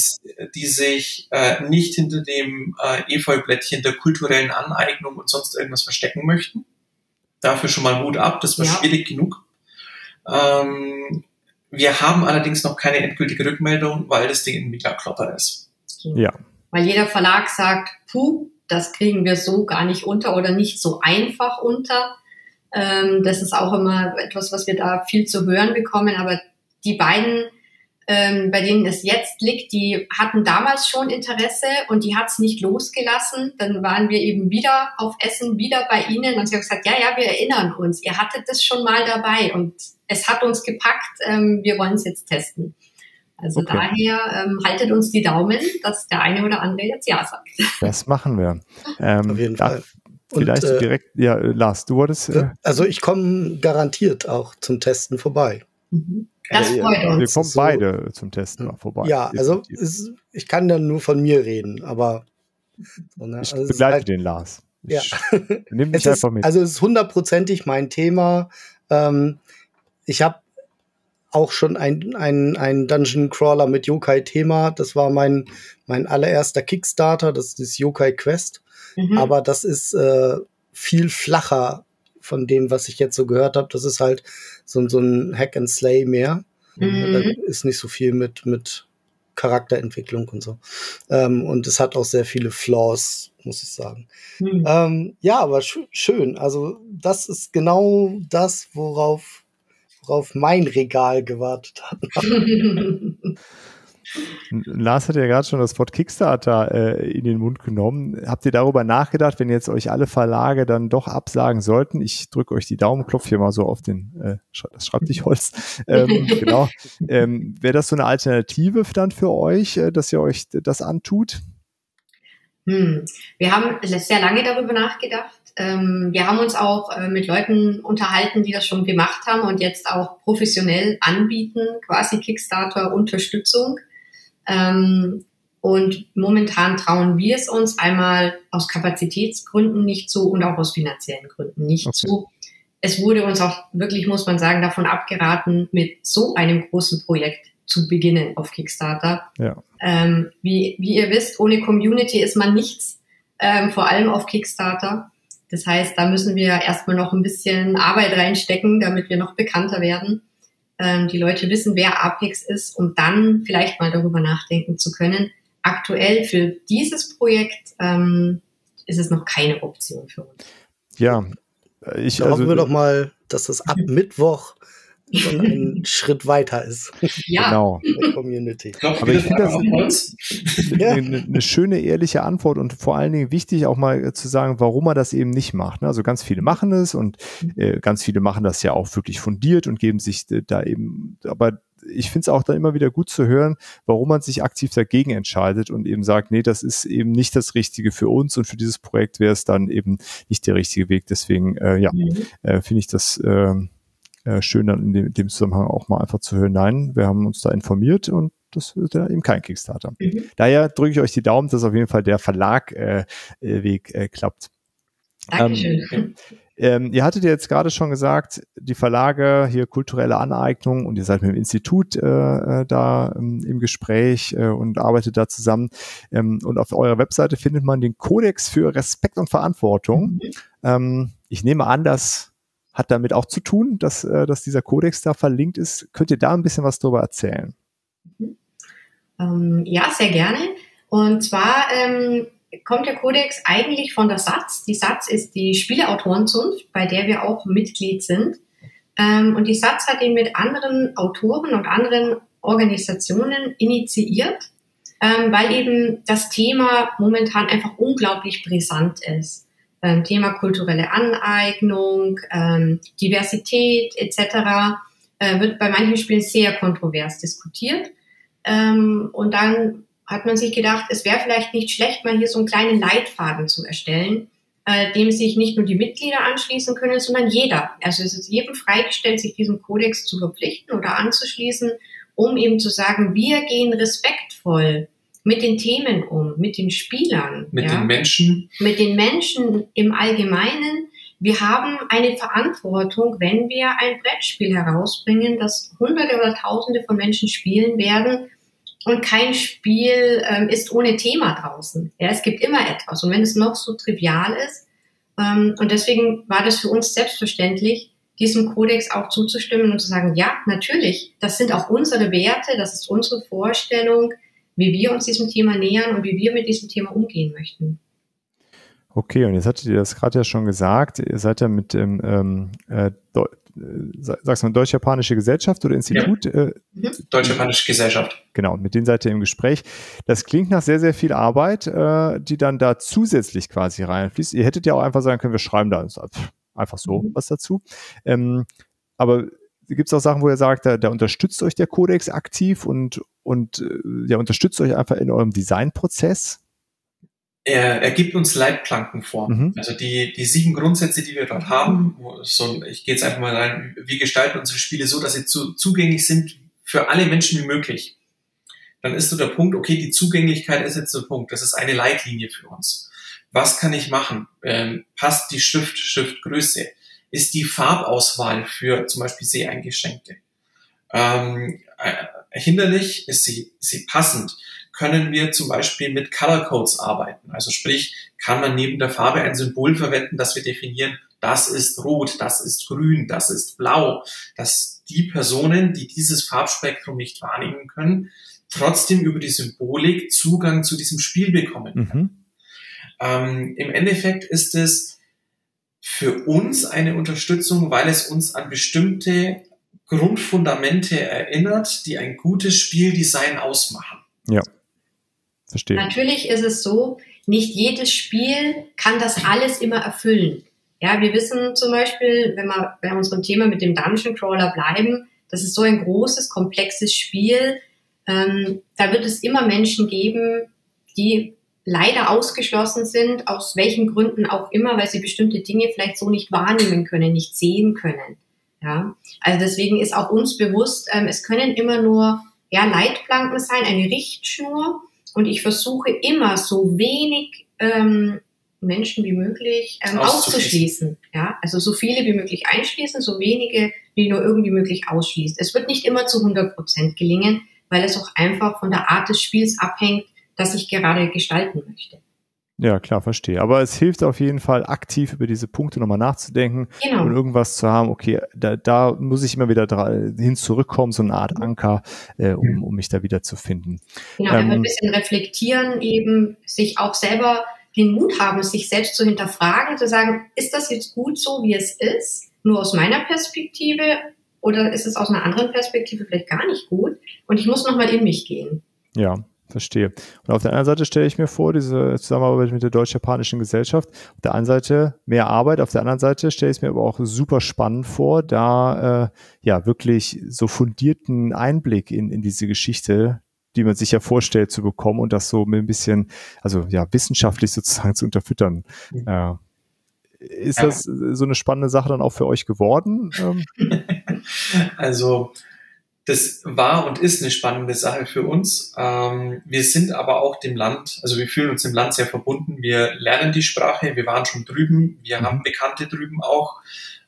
die sich äh, nicht hinter dem äh, Efeublättchen der kulturellen Aneignung und sonst irgendwas verstecken möchten. Dafür schon mal Mut ab, das war ja. schwierig genug. Ähm, wir haben allerdings noch keine endgültige Rückmeldung, weil das Ding ein mega Klopper ist. Ja. Weil jeder Verlag sagt, puh, das kriegen wir so gar nicht unter oder nicht so einfach unter. Ähm, das ist auch immer etwas, was wir da viel zu hören bekommen. Aber die beiden ähm, bei denen es jetzt liegt, die hatten damals schon Interesse und die hat es nicht losgelassen. Dann waren wir eben wieder auf Essen, wieder bei ihnen und sie haben gesagt, ja, ja, wir erinnern uns, ihr hattet das schon mal dabei und es hat uns gepackt, ähm, wir wollen es jetzt testen. Also okay. daher ähm, haltet uns die Daumen, dass der eine oder andere jetzt Ja sagt. Das machen wir. Ähm, auf jeden Fall. Vielleicht und, äh, direkt, ja, Lars, du wolltest. Äh, also ich komme garantiert auch zum Testen vorbei. Mhm. Das freut uns. Wir kommen beide zum Testen mal vorbei. Ja, also ist, ich kann dann nur von mir reden, aber so, ne? ich also begleite halt, den Lars. Ich ja. Nimm mich einfach mit. Also es ist hundertprozentig mein Thema. Ähm, ich habe auch schon ein, ein, ein Dungeon Crawler mit Yokai-Thema. Das war mein, mein allererster Kickstarter, das ist Yokai Quest. Mhm. Aber das ist äh, viel flacher von dem, was ich jetzt so gehört habe. Das ist halt so, so ein Hack and Slay mehr. Mhm. Da ist nicht so viel mit, mit Charakterentwicklung und so. Ähm, und es hat auch sehr viele Flaws, muss ich sagen. Mhm. Ähm, ja, aber sch schön. Also, das ist genau das, worauf, worauf mein Regal gewartet hat. Lars hat ja gerade schon das Wort Kickstarter äh, in den Mund genommen. Habt ihr darüber nachgedacht, wenn jetzt euch alle Verlage dann doch absagen sollten? Ich drücke euch die Daumen, klopfe hier mal so auf den äh, das Schreibtischholz. Ähm, genau. Ähm, Wäre das so eine Alternative dann für euch, äh, dass ihr euch das antut? Hm. Wir haben sehr lange darüber nachgedacht. Ähm, wir haben uns auch äh, mit Leuten unterhalten, die das schon gemacht haben und jetzt auch professionell anbieten, quasi Kickstarter-Unterstützung. Ähm, und momentan trauen wir es uns einmal aus Kapazitätsgründen nicht zu und auch aus finanziellen Gründen nicht okay. zu. Es wurde uns auch wirklich, muss man sagen, davon abgeraten, mit so einem großen Projekt zu beginnen auf Kickstarter. Ja. Ähm, wie, wie ihr wisst, ohne Community ist man nichts, ähm, vor allem auf Kickstarter. Das heißt, da müssen wir erstmal noch ein bisschen Arbeit reinstecken, damit wir noch bekannter werden. Ähm, die Leute wissen, wer Apex ist, um dann vielleicht mal darüber nachdenken zu können. Aktuell für dieses Projekt ähm, ist es noch keine Option für uns. Ja, ich da also, hoffen wir doch mal, dass das ab Mittwoch schon einen Schritt weiter ist. Ja. Genau. Community. Aber ich finde das eine, eine, schöne, ehrliche Antwort und vor allen Dingen wichtig auch mal zu sagen, warum man das eben nicht macht. Ne? Also ganz viele machen es und äh, ganz viele machen das ja auch wirklich fundiert und geben sich da eben, aber ich finde es auch dann immer wieder gut zu hören, warum man sich aktiv dagegen entscheidet und eben sagt, nee, das ist eben nicht das Richtige für uns und für dieses Projekt wäre es dann eben nicht der richtige Weg. Deswegen, äh, ja, mhm. äh, finde ich das äh, äh, schön dann in dem, dem, Zusammenhang auch mal einfach zu hören, nein, wir haben uns da informiert und das ist ja eben kein Kickstarter. Mhm. Daher drücke ich euch die Daumen, dass auf jeden Fall der Verlagweg äh, Weg, äh, klappt. Dankeschön. Ähm, ähm, ihr hattet ja jetzt gerade schon gesagt, die Verlage hier kulturelle Aneignung und ihr seid mit dem Institut äh, äh da ähm, im Gespräch äh, und arbeitet da zusammen. Ähm, und auf eurer Webseite findet man den Kodex für Respekt und Verantwortung. Mhm. Ähm, ich nehme an, dass hat damit auch zu tun, dass, äh, dass dieser Kodex da verlinkt ist. Könnt ihr da ein bisschen was drüber erzählen? Mhm. Ähm, ja, sehr gerne. Und zwar ähm, kommt der Kodex eigentlich von der Satz. Die Satz ist die Spieleautorenzunft, bei der wir auch Mitglied sind. Ähm, und die Satz hat ihn mit anderen Autoren und anderen Organisationen initiiert, ähm, weil eben das Thema momentan einfach unglaublich brisant ist ähm, Thema kulturelle Aneignung, ähm, Diversität etc. Äh, wird bei manchen Spielen sehr kontrovers diskutiert. Ähm, und dann hat man sich gedacht, es wäre vielleicht nicht schlecht, mal hier so einen kleinen Leitfaden zu erstellen, äh, dem sich nicht nur die Mitglieder anschließen können, sondern jeder. Also es ist jedem freigestellt, sich diesem Kodex zu verpflichten oder anzuschließen, um eben zu sagen, wir gehen respektvoll mit den Themen um, mit den Spielern. Mit ja? den Menschen. Mit den Menschen im Allgemeinen. Wir haben eine Verantwortung, wenn wir ein Brettspiel herausbringen, das Hunderte oder Tausende von Menschen spielen werden. Und kein Spiel ähm, ist ohne Thema draußen. Ja, es gibt immer etwas. Und wenn es noch so trivial ist, ähm, und deswegen war das für uns selbstverständlich, diesem Kodex auch zuzustimmen und zu sagen, ja, natürlich, das sind auch unsere Werte, das ist unsere Vorstellung, wie wir uns diesem Thema nähern und wie wir mit diesem Thema umgehen möchten. Okay, und jetzt hattet ihr das gerade ja schon gesagt, ihr seid ja mit dem, ähm, äh, äh sagst du Deutsch-Japanische Gesellschaft oder Institut? Ja. Äh, mhm. Deutsch-Japanische Gesellschaft. Genau, mit denen seid ihr im Gespräch. Das klingt nach sehr, sehr viel Arbeit, äh, die dann da zusätzlich quasi reinfließt. Ihr hättet ja auch einfach sagen können, wir schreiben da einfach so mhm. was dazu. Ähm, aber gibt es auch Sachen, wo ihr sagt, da, da unterstützt euch der Kodex aktiv und, und äh, ja, unterstützt euch einfach in eurem Designprozess? Er, er gibt uns Leitplanken vor. Mhm. Also die, die sieben Grundsätze, die wir dort haben, so, ich gehe jetzt einfach mal rein, wir gestalten unsere Spiele so, dass sie zu, zugänglich sind für alle Menschen wie möglich. Dann ist so der Punkt, okay, die Zugänglichkeit ist jetzt der Punkt, das ist eine Leitlinie für uns. Was kann ich machen? Ähm, passt die Schrift, Schriftgröße? ist die Farbauswahl für zum Beispiel Seheingeschränkte. Ähm, äh, hinderlich ist sie, ist sie passend. Können wir zum Beispiel mit Color Codes arbeiten? Also sprich, kann man neben der Farbe ein Symbol verwenden, das wir definieren, das ist rot, das ist grün, das ist blau, dass die Personen, die dieses Farbspektrum nicht wahrnehmen können, trotzdem über die Symbolik Zugang zu diesem Spiel bekommen. Mhm. Ähm, Im Endeffekt ist es für uns eine Unterstützung, weil es uns an bestimmte Grundfundamente erinnert, die ein gutes Spieldesign ausmachen. Ja, verstehe. Natürlich ist es so, nicht jedes Spiel kann das alles immer erfüllen. Ja, wir wissen zum Beispiel, wenn wir bei unserem Thema mit dem Dungeon Crawler bleiben, das ist so ein großes, komplexes Spiel. Ähm, da wird es immer Menschen geben, die leider ausgeschlossen sind, aus welchen Gründen auch immer, weil sie bestimmte Dinge vielleicht so nicht wahrnehmen können, nicht sehen können. Ja, also deswegen ist auch uns bewusst, ähm, es können immer nur ja, Leitplanken sein, eine Richtschnur. Und ich versuche immer so wenig ähm, Menschen wie möglich ähm, auszuschließen. Ja, also so viele wie möglich einschließen, so wenige wie nur irgendwie möglich ausschließt. Es wird nicht immer zu 100 Prozent gelingen, weil es auch einfach von der Art des Spiels abhängt, das ich gerade gestalten möchte. Ja, klar, verstehe. Aber es hilft auf jeden Fall, aktiv über diese Punkte nochmal nachzudenken genau. und irgendwas zu haben, okay, da, da muss ich immer wieder hin zurückkommen, so eine Art Anker, äh, um, um mich da wieder zu finden. Genau, ähm, ein bisschen reflektieren, eben sich auch selber den Mut haben, sich selbst zu hinterfragen, zu sagen, ist das jetzt gut so, wie es ist, nur aus meiner Perspektive oder ist es aus einer anderen Perspektive vielleicht gar nicht gut und ich muss nochmal in mich gehen. Ja, verstehe. Und auf der anderen Seite stelle ich mir vor, diese Zusammenarbeit mit der deutsch-japanischen Gesellschaft, auf der einen Seite mehr Arbeit, auf der anderen Seite stelle ich es mir aber auch super spannend vor, da äh, ja wirklich so fundierten Einblick in, in diese Geschichte die man sich ja vorstellt zu bekommen und das so mit ein bisschen, also ja, wissenschaftlich sozusagen zu unterfüttern. Mhm. Äh, ist das so eine spannende Sache dann auch für euch geworden? Ähm? also das war und ist eine spannende Sache für uns. Ähm, wir sind aber auch dem Land, also wir fühlen uns dem Land sehr verbunden. Wir lernen die Sprache, wir waren schon drüben, wir mhm. haben Bekannte drüben auch.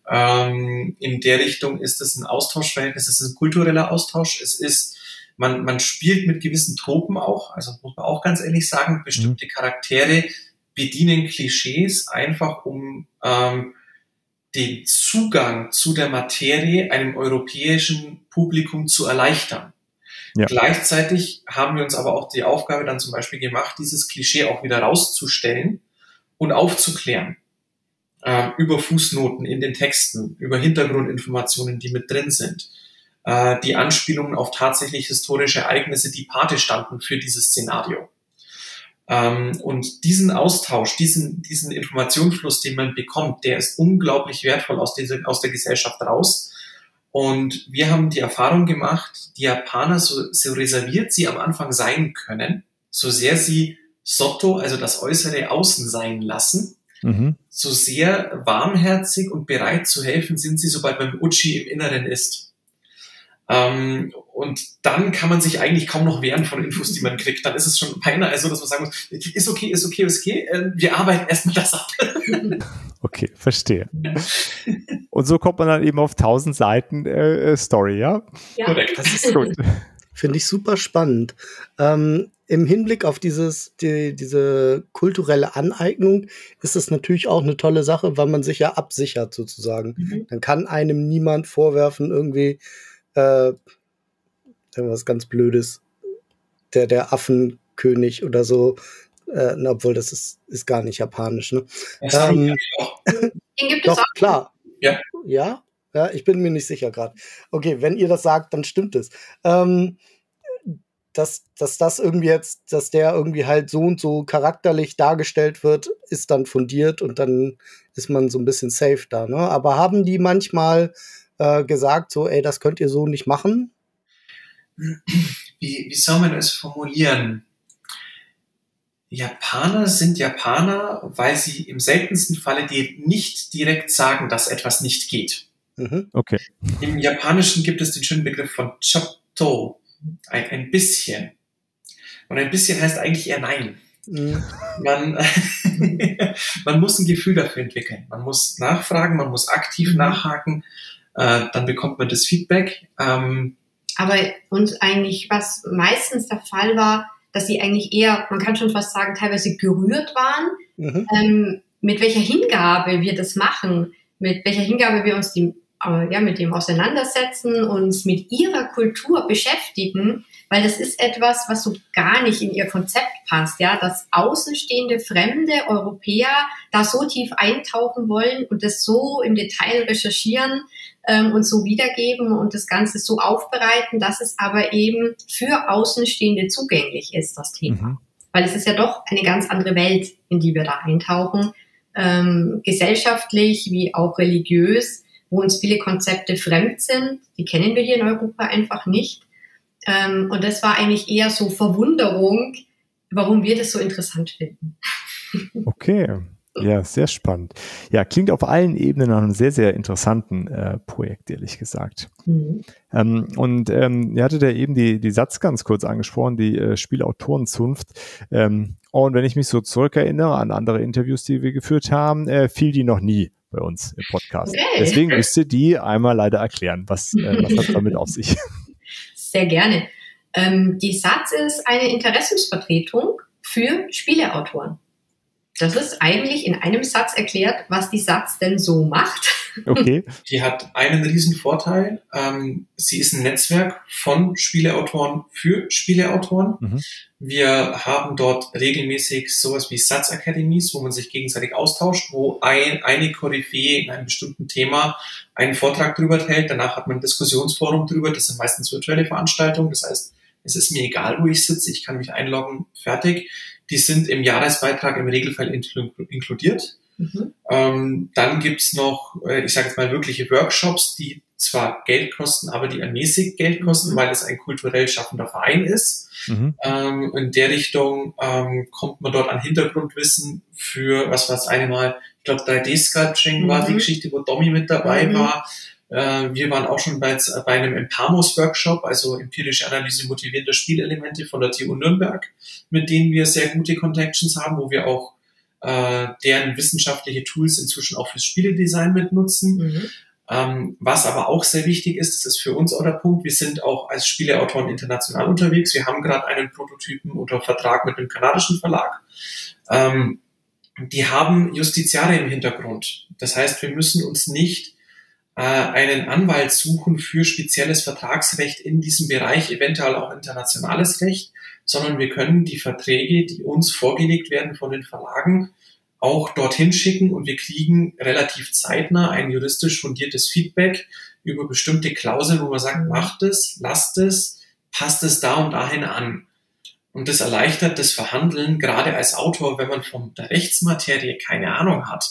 Ähm, in der Richtung ist es ein Austauschverhältnis, es ist ein kultureller Austausch, es ist man, man spielt mit gewissen Tropen auch, also muss man auch ganz ehrlich sagen, bestimmte mhm. Charaktere bedienen Klischees einfach, um ähm, den Zugang zu der Materie einem europäischen Publikum zu erleichtern. Ja. Gleichzeitig haben wir uns aber auch die Aufgabe dann zum Beispiel gemacht, dieses Klischee auch wieder rauszustellen und aufzuklären. Äh, über Fußnoten in den Texten, über Hintergrundinformationen, die mit drin sind äh, die Anspielungen auf tatsächlich historische Ereignisse, die Pate standen für dieses Szenario. Ähm, und diesen Austausch, diesen, diesen Informationsfluss, den man bekommt, der ist unglaublich wertvoll aus, dieser, aus der Gesellschaft raus. Und wir haben die Erfahrung gemacht, die Japaner, so, so reserviert sie am Anfang sein können, so sehr sie Sotto, also das äußere Außen sein lassen, mhm. so sehr warmherzig und bereit zu helfen sind sie, sobald man Uchi im Inneren ist. Ähm, und dann kann man sich eigentlich kaum noch wehren von Infos, die man kriegt. Dann ist es schon beinahe so, dass man sagen muss, ist okay, ist okay, ist okay, äh, wir arbeiten erstmal das ab. Okay, verstehe. Und so kommt man dann eben auf 1000 Seiten äh, Story, ja? Ja, Korrekt. das ist gut. Finde ich super spannend. Ähm, Im Hinblick auf dieses, die, diese kulturelle Aneignung ist es natürlich auch eine tolle Sache, weil man sich ja absichert sozusagen. Mhm. Dann kann einem niemand vorwerfen, irgendwie, äh, irgendwas ganz Blödes, der, der Affenkönig oder so, äh, obwohl das ist, ist gar nicht japanisch, ne? Ähm, Den gibt es doch, auch. klar. Ja. Ja? Ja, ich bin mir nicht sicher gerade. Okay, wenn ihr das sagt, dann stimmt es. Ähm, dass, dass das irgendwie jetzt, dass der irgendwie halt so und so charakterlich dargestellt wird, ist dann fundiert und dann ist man so ein bisschen safe da. Ne? Aber haben die manchmal äh, gesagt, so, ey, das könnt ihr so nicht machen? Wie, wie soll man es formulieren? Japaner sind Japaner, weil sie im seltensten Falle dir nicht direkt sagen, dass etwas nicht geht. Mhm. Okay. Im Japanischen gibt es den schönen Begriff von Chotto, ein, ein bisschen. Und ein bisschen heißt eigentlich eher Nein. Mhm. Man, man muss ein Gefühl dafür entwickeln. Man muss nachfragen, man muss aktiv mhm. nachhaken äh, dann bekommt man das Feedback. Ähm, aber und eigentlich, was meistens der Fall war, dass sie eigentlich eher, man kann schon fast sagen, teilweise gerührt waren, mhm. ähm, mit welcher Hingabe wir das machen, mit welcher Hingabe wir uns die, äh, ja, mit dem auseinandersetzen, uns mit ihrer Kultur beschäftigen, weil das ist etwas, was so gar nicht in ihr Konzept passt, ja, dass außenstehende fremde Europäer da so tief eintauchen wollen und das so im Detail recherchieren, ähm, und so wiedergeben und das Ganze so aufbereiten, dass es aber eben für Außenstehende zugänglich ist, das Thema. Mhm. Weil es ist ja doch eine ganz andere Welt, in die wir da eintauchen, ähm, gesellschaftlich wie auch religiös, wo uns viele Konzepte fremd sind. Die kennen wir hier in Europa einfach nicht. Ähm, und das war eigentlich eher so Verwunderung, warum wir das so interessant finden. Okay. Ja, sehr spannend. Ja, klingt auf allen Ebenen nach einem sehr, sehr interessanten äh, Projekt, ehrlich gesagt. Mhm. Ähm, und ähm, ihr hattet ja eben die, die Satz ganz kurz angesprochen, die äh, Spielautorenzunft. Ähm, und wenn ich mich so zurückerinnere an andere Interviews, die wir geführt haben, äh, fiel die noch nie bei uns im Podcast. Okay. Deswegen müsst ihr die einmal leider erklären. Was, äh, was hat damit auf sich? Sehr gerne. Ähm, die Satz ist eine Interessensvertretung für Spieleautoren. Das ist eigentlich in einem Satz erklärt, was die Satz denn so macht. Okay. Die hat einen riesen Vorteil. Ähm, sie ist ein Netzwerk von Spieleautoren für Spieleautoren. Mhm. Wir haben dort regelmäßig sowas wie Satz Academies, wo man sich gegenseitig austauscht, wo ein, eine Koryphäe in einem bestimmten Thema einen Vortrag drüber hält. Danach hat man ein Diskussionsforum drüber. Das sind meistens virtuelle Veranstaltungen. Das heißt, es ist mir egal, wo ich sitze. Ich kann mich einloggen. Fertig die sind im Jahresbeitrag im Regelfall inkludiert. Mhm. Ähm, dann gibt's noch, äh, ich sage jetzt mal, wirkliche Workshops, die zwar Geld kosten, aber die ermäßigt Geld kosten, mhm. weil es ein kulturell schaffender Verein ist. Mhm. Ähm, in der Richtung ähm, kommt man dort an Hintergrundwissen für, was war das eine Mal, ich glaube 3D-Sculpturing war die mhm. Geschichte, wo Domi mit dabei mhm. war. Äh, wir waren auch schon bei, bei einem Empamos-Workshop, also empirische Analyse motivierender Spielelemente von der TU Nürnberg, mit denen wir sehr gute Connections haben, wo wir auch äh, deren wissenschaftliche Tools inzwischen auch fürs Spieledesign mitnutzen. Mhm. Ähm, was aber auch sehr wichtig ist, das ist für uns auch der Punkt, wir sind auch als Spieleautoren international unterwegs. Wir haben gerade einen Prototypen unter Vertrag mit einem kanadischen Verlag. Ähm, die haben Justiziare im Hintergrund. Das heißt, wir müssen uns nicht äh, einen Anwalt suchen für spezielles Vertragsrecht in diesem Bereich, eventuell auch internationales Recht, sondern wir können die Verträge, die uns vorgelegt werden von den Verlagen, auch dorthin schicken und wir kriegen relativ zeitnah ein juristisch fundiertes Feedback über bestimmte Klauseln, wo man sagt, mhm. macht es, lasst es, passt es da und dahin an. Und das erleichtert das Verhandeln, gerade als Autor, wenn man von der Rechtsmaterie keine Ahnung hat.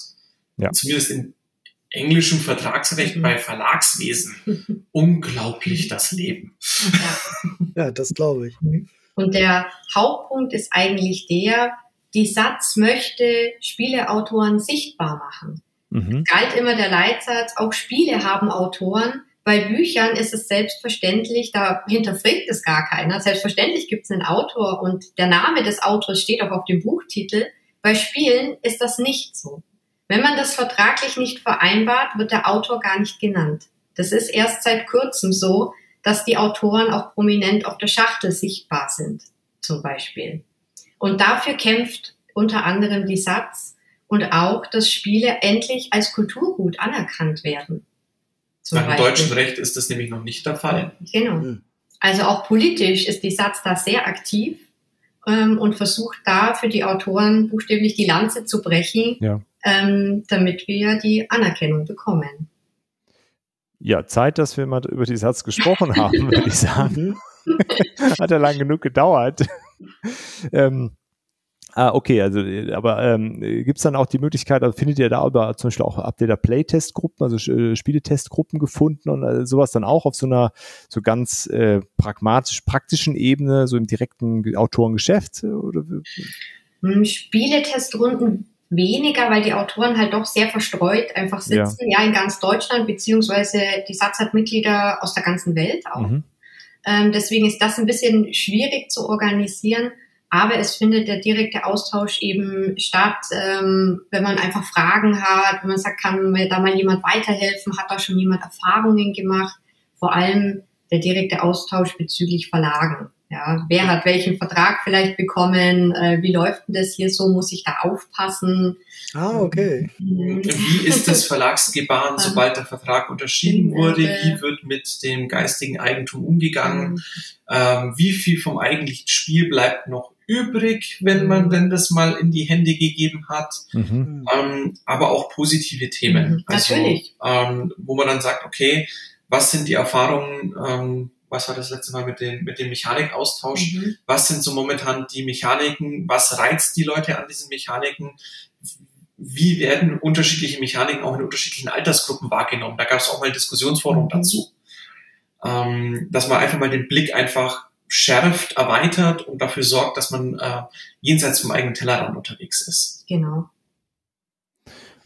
Ja. Zumindest in englischem Vertragsrecht mhm. bei Verlagswesen. Unglaublich das Leben. Ja, ja das glaube ich. Und der Hauptpunkt ist eigentlich der, die Satz möchte Spieleautoren sichtbar machen. Mhm. Galt immer der Leitsatz, auch Spiele haben Autoren. Bei Büchern ist es selbstverständlich, da hinterfragt es gar keiner. Selbstverständlich gibt es einen Autor und der Name des Autors steht auch auf dem Buchtitel. Bei Spielen ist das nicht so. Wenn man das vertraglich nicht vereinbart, wird der Autor gar nicht genannt. Das ist erst seit kurzem so, dass die Autoren auch prominent auf der Schachtel sichtbar sind, zum Beispiel. Und dafür kämpft unter anderem die Satz und auch, dass Spiele endlich als Kulturgut anerkannt werden. Nach dem deutschen Recht ist das nämlich noch nicht der Fall. Genau. Hm. Also auch politisch ist die Satz da sehr aktiv ähm, und versucht da für die Autoren buchstäblich die Lanze zu brechen, ja ähm, damit wir die Anerkennung bekommen. Ja, Zeit, dass wir mal über die Satz gesprochen haben, würde ich sagen. Hat ja lang genug gedauert. ähm, Ah, okay, also aber ähm, gibt es dann auch die Möglichkeit, also findet ihr da aber zum Beispiel auch, habt ihr da Playtest-Gruppen, also äh, Spieletestgruppen gefunden und äh, sowas dann auch auf so einer so ganz äh, pragmatisch praktischen Ebene, so im direkten Autorengeschäft? Oder? Hm, Spieletestrunden weniger, weil die Autoren halt doch sehr verstreut einfach sitzen, ja, ja in ganz Deutschland, beziehungsweise die Satz hat Mitglieder aus der ganzen Welt auch. Mhm. Ähm, deswegen ist das ein bisschen schwierig zu organisieren, aber es findet der direkte Austausch eben statt, ähm, wenn man einfach Fragen hat, wenn man sagt, kann mir da mal jemand weiterhelfen, hat da schon jemand Erfahrungen gemacht, vor allem der direkte Austausch bezüglich Verlagen. Ja, wer hat welchen Vertrag vielleicht bekommen? Äh, wie läuft denn das hier so? Muss ich da aufpassen? Ah, okay. Wie ist das Verlagsgebaren, sobald der Vertrag unterschrieben wurde? Wie wird mit dem geistigen Eigentum umgegangen? Mhm. Ähm, wie viel vom eigentlichen Spiel bleibt noch übrig, wenn man denn das mal in die Hände gegeben hat, mhm. ähm, aber auch positive Themen. Mhm, also, natürlich. Ähm, wo man dann sagt, okay, was sind die Erfahrungen, ähm, was war das letzte Mal mit, den, mit dem Mechanikaustausch? Mhm. Was sind so momentan die Mechaniken? Was reizt die Leute an diesen Mechaniken? Wie werden unterschiedliche Mechaniken auch in unterschiedlichen Altersgruppen wahrgenommen? Da gab es auch mal Diskussionsforum mhm. dazu. Ähm, dass man einfach mal den Blick einfach schärft, erweitert und dafür sorgt, dass man äh, jenseits vom eigenen Tellerrand unterwegs ist. Genau.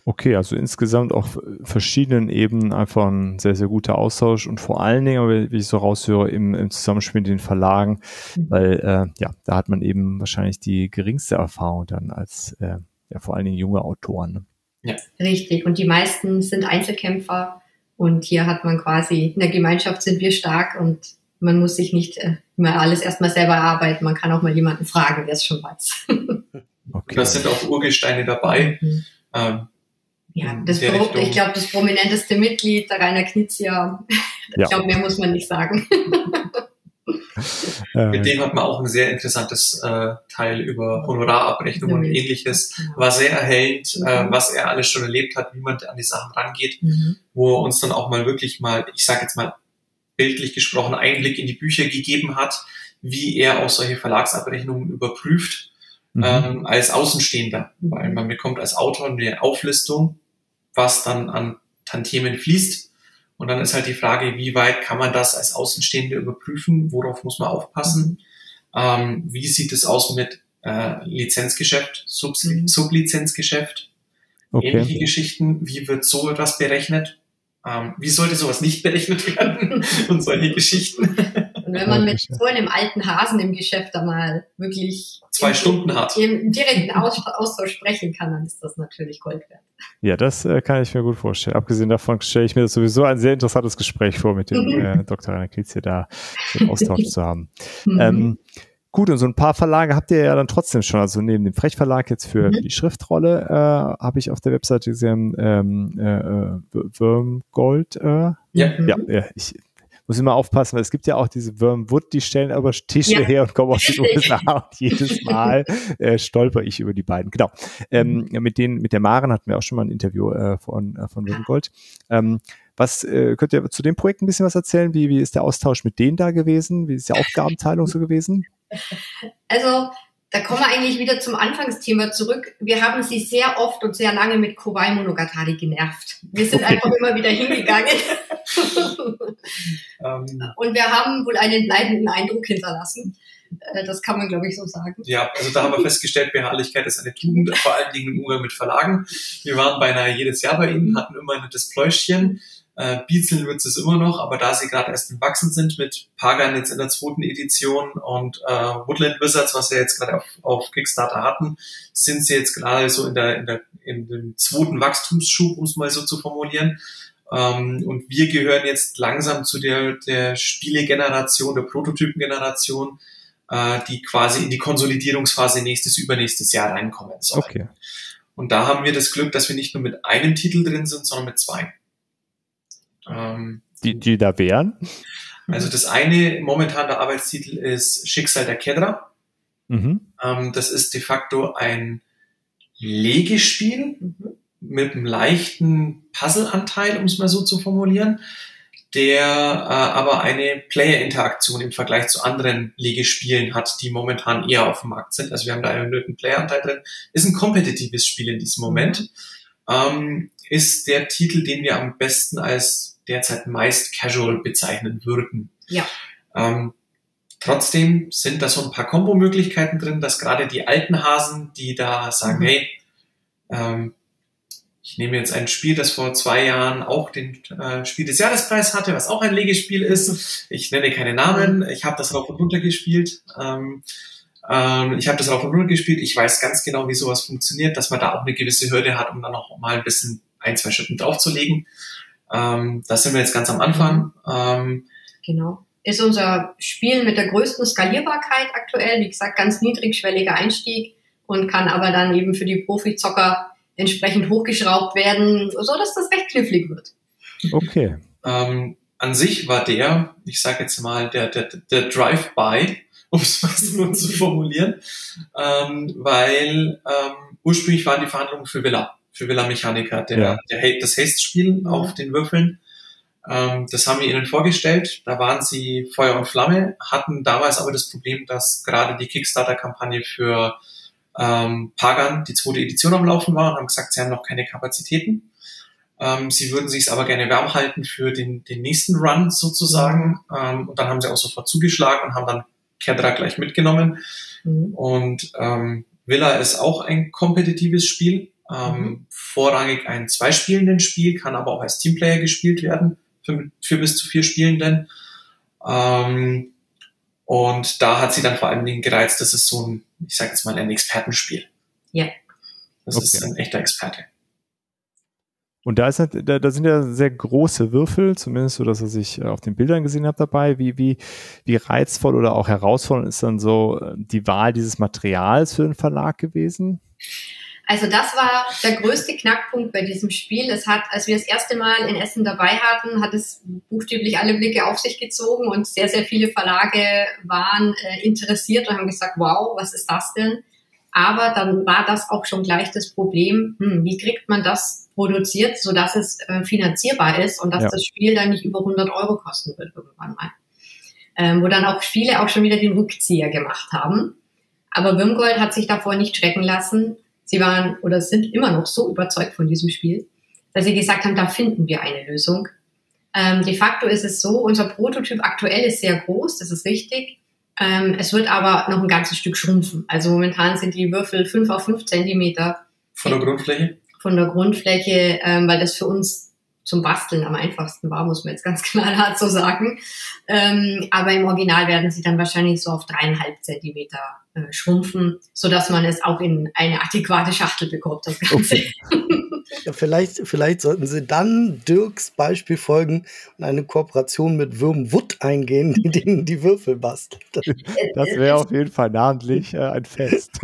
Okay, also insgesamt auf verschiedenen Ebenen einfach ein sehr, sehr guter Austausch und vor allen Dingen, wie ich so raushöre, im, im Zusammenspiel mit den Verlagen, mhm. weil äh, ja, da hat man eben wahrscheinlich die geringste Erfahrung dann als äh, ja, vor allen Dingen junge Autoren. Ne? Ja. Richtig. Und die meisten sind Einzelkämpfer und hier hat man quasi, in der Gemeinschaft sind wir stark und man muss sich nicht äh, immer alles erstmal selber erarbeiten. Man kann auch mal jemanden fragen, der es schon weiß. okay. Da sind auch Urgesteine dabei. Mhm. Ähm, ja, das Pro, ich glaube, das prominenteste Mitglied, der Rainer Knizia, ich ja. glaube, mehr muss man nicht sagen. Mit dem hat man auch ein sehr interessantes äh, Teil über Honorarabrechnung und ähnliches. War sehr erhellend, mhm. äh, was er alles schon erlebt hat, wie man an die Sachen rangeht, mhm. wo er uns dann auch mal wirklich mal, ich sage jetzt mal bildlich gesprochen, Einblick in die Bücher gegeben hat, wie er auch solche Verlagsabrechnungen überprüft. Mhm. Ähm, als Außenstehender, weil man bekommt als Autor eine Auflistung was dann an Tantiemen fließt. Und dann ist halt die Frage, wie weit kann man das als Außenstehende überprüfen? Worauf muss man aufpassen? Ähm, wie sieht es aus mit äh, Lizenzgeschäft, Sub mhm. Sublizenzgeschäft? Okay. Ähnliche Geschichten. Wie wird so etwas berechnet? Ähm, wie sollte sowas nicht berechnet werden? Und solche Geschichten. Und wenn man mit so einem alten Hasen im Geschäft einmal wirklich zwei Stunden hat, im direkten Austausch sprechen kann, dann ist das natürlich Gold wert. Ja, das äh, kann ich mir gut vorstellen. Abgesehen davon stelle ich mir das sowieso ein sehr interessantes Gespräch vor, mit dem äh, Dr. Rainer Klitz hier da den Austausch zu haben. Mhm. Ähm, Gut, und so ein paar Verlage habt ihr ja dann trotzdem schon. Also neben dem Frechverlag jetzt für, mhm. die Schriftrolle äh, habe ich auf der Webseite gesehen ähm, äh, äh Würmgold. Äh, ja. ja, ja, ich muss immer aufpassen, weil es gibt ja auch diese Wormwood, die stellen aber Tische ja. her und kommen aus den USA und jedes Mal äh, stolper ich über die beiden. Genau. Ähm, mhm. mit denen, mit der Maren hatten wir auch schon mal ein Interview äh, von, äh, von Wormgold. Ähm, was äh, könnt ihr zu dem Projekt ein bisschen was erzählen? Wie, wie ist der Austausch mit denen da gewesen? Wie ist die Aufgabenteilung so gewesen? Also da kommen wir eigentlich wieder zum Anfangsthema zurück. Wir haben sie sehr oft und sehr lange mit Kowai Monogatari genervt. Wir sind einfach immer wieder hingegangen. Ähm. und wir haben wohl einen bleibenden Eindruck hinterlassen. Äh, das kann man, glaube ich, so sagen. Ja, also da haben wir festgestellt, Beharrlichkeit ist eine Tugend, vor allen Dingen im Umgang mit Verlagen. Wir waren beinahe jedes Jahr bei Ihnen, hatten immer ein nettes Pläuschchen äh, Beatseln wird es immer noch, aber da sie gerade erst im Wachsen sind mit Pagan jetzt in der zweiten Edition und äh, Woodland Wizards, was wir jetzt gerade auf, auf Kickstarter hatten, sind sie jetzt gerade so in der, in der in dem zweiten Wachstumsschub, um es mal so zu formulieren. Ähm, und wir gehören jetzt langsam zu der, der Spielegeneration, der Prototypengeneration, äh, die quasi in die Konsolidierungsphase nächstes, übernächstes Jahr reinkommen soll. Okay. Und da haben wir das Glück, dass wir nicht nur mit einem Titel drin sind, sondern mit zwei. Ähm, die, die da wären? Also das eine, momentan der Arbeitstitel ist Schicksal der Kedra. Mhm. Ähm, das ist de facto ein Legespiel mit einem leichten Puzzleanteil, um es mal so zu formulieren, der äh, aber eine Player-Interaktion im Vergleich zu anderen Legespielen hat, die momentan eher auf dem Markt sind. Also wir haben da einen erhöhten Player-Anteil drin. Ist ein kompetitives Spiel in diesem Moment. Ähm, ist der Titel, den wir am besten als derzeit meist casual bezeichnen würden. Ja. Ähm, trotzdem sind da so ein paar Kombo-Möglichkeiten drin, dass gerade die alten Hasen, die da sagen, mhm. hey, ähm, ich nehme jetzt ein Spiel, das vor zwei Jahren auch den äh, Spiel des Jahrespreis hatte, was auch ein Legespiel ist. Ich nenne keine Namen. Ich habe das rauf und runter gespielt. Ähm, ähm, ich habe das rauf und runter gespielt. Ich weiß ganz genau, wie sowas funktioniert, dass man da auch eine gewisse Hürde hat, um dann noch mal ein bisschen ein, zwei Schritten draufzulegen. Ähm, da sind wir jetzt ganz am Anfang. Ähm, genau. Ist unser Spiel mit der größten Skalierbarkeit aktuell, wie gesagt, ganz niedrigschwelliger Einstieg und kann aber dann eben für die Profizocker entsprechend hochgeschraubt werden, so dass das recht knifflig wird. Okay. Ähm, an sich war der, ich sage jetzt mal, der, der, der Drive-by um es mal so zu formulieren, ähm, weil ähm, ursprünglich waren die Verhandlungen für Villa, für Villa Mechanica, der, ja. der, das Haste-Spiel auf den Würfeln. Ähm, das haben wir ihnen vorgestellt. Da waren sie Feuer und Flamme, hatten damals aber das Problem, dass gerade die Kickstarter-Kampagne für ähm, Pagan, die zweite Edition am Laufen war und haben gesagt, sie haben noch keine Kapazitäten. Ähm, sie würden sich es aber gerne warm halten für den, den nächsten Run sozusagen. Ähm, und dann haben sie auch sofort zugeschlagen und haben dann Kedra gleich mitgenommen. Mhm. Und ähm, Villa ist auch ein kompetitives Spiel. Ähm, mhm. Vorrangig ein zweispielenden Spiel, kann aber auch als Teamplayer gespielt werden für, für bis zu vier Spielenden. Ähm, und da hat sie dann vor allen Dingen gereizt, das ist so ein, ich sage jetzt mal, ein Expertenspiel. Ja. Das okay. ist ein echter Experte. Und da, ist, da, da sind ja sehr große Würfel, zumindest so, dass was ich äh, auf den Bildern gesehen habe dabei. Wie, wie, wie reizvoll oder auch herausfordernd ist dann so äh, die Wahl dieses Materials für den Verlag gewesen? Also das war der größte Knackpunkt bei diesem Spiel. Es hat, als wir das erste Mal in Essen dabei hatten, hat es buchstäblich alle Blicke auf sich gezogen und sehr, sehr viele Verlage waren äh, interessiert und haben gesagt, wow, was ist das denn? Aber dann war das auch schon gleich das Problem, hm, wie kriegt man das produziert, sodass es äh, finanzierbar ist und dass ja. das Spiel dann nicht über 100 Euro kosten wird irgendwann mal. Ähm, wo dann auch viele auch schon wieder den Rückzieher gemacht haben. Aber Wimgold hat sich davor nicht schrecken lassen. Sie waren oder sind immer noch so überzeugt von diesem Spiel, dass sie gesagt haben, da finden wir eine Lösung. Ähm, de facto ist es so, unser Prototyp aktuell ist sehr groß, das ist richtig. Ähm, es wird aber noch ein ganzes Stück schrumpfen. Also momentan sind die Würfel 5 auf 5 Zentimeter. Von der Grundfläche? Von der Grundfläche, ähm, weil das für uns zum Basteln am einfachsten war, muss man jetzt ganz knallhart so sagen. Ähm, aber im Original werden sie dann wahrscheinlich so auf dreieinhalb Zentimeter äh, schrumpfen, so dass man es auch in eine adäquate Schachtel bekommt, das Ganze. Okay. Ja, vielleicht, vielleicht sollten Sie dann Dirks Beispiel folgen und eine Kooperation mit Würmwood eingehen, die denen die Würfel bastelt. Das wäre auf jeden Fall namentlich äh, ein Fest.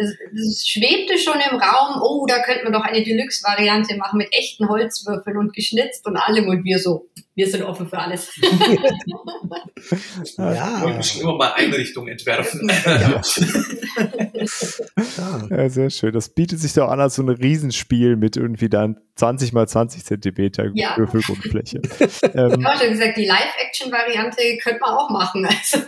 Es, es schwebte schon im Raum, oh, da könnte man doch eine Deluxe-Variante machen mit echten Holzwürfeln und geschnitzt und allem. Und wir so, wir sind offen für alles. ja. Wir müssen immer mal Einrichtungen entwerfen. Ja. ja. sehr schön. Das bietet sich doch an als so ein Riesenspiel mit irgendwie dann 20 mal 20 Zentimeter ja. Würfelgrundfläche. ähm, ich habe schon gesagt, die Live-Action-Variante könnte man auch machen. Also.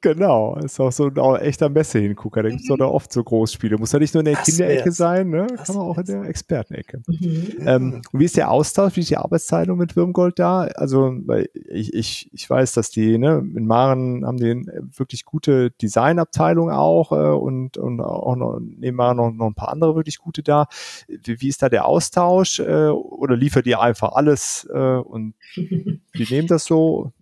genau, ist auch so ein echter Messe-Hingucker. Da gibt es mhm. doch oft so Großspiele. Muss ja nicht nur in der Kinderecke sein, ne? kann man auch in der Expertenecke. Mhm. Ähm, wie ist der Austausch, wie ist die Arbeitsteilung mit Würmgold da? Also, weil ich, ich, ich weiß, dass die, ne, in Maren haben die wirklich gute Designabteilung auch äh, und, und auch noch, nebenbei noch, noch ein paar andere wirklich gute da. Wie, wie ist da der Austausch? äh, oder liefert ihr einfach alles äh, und die nehmen das so?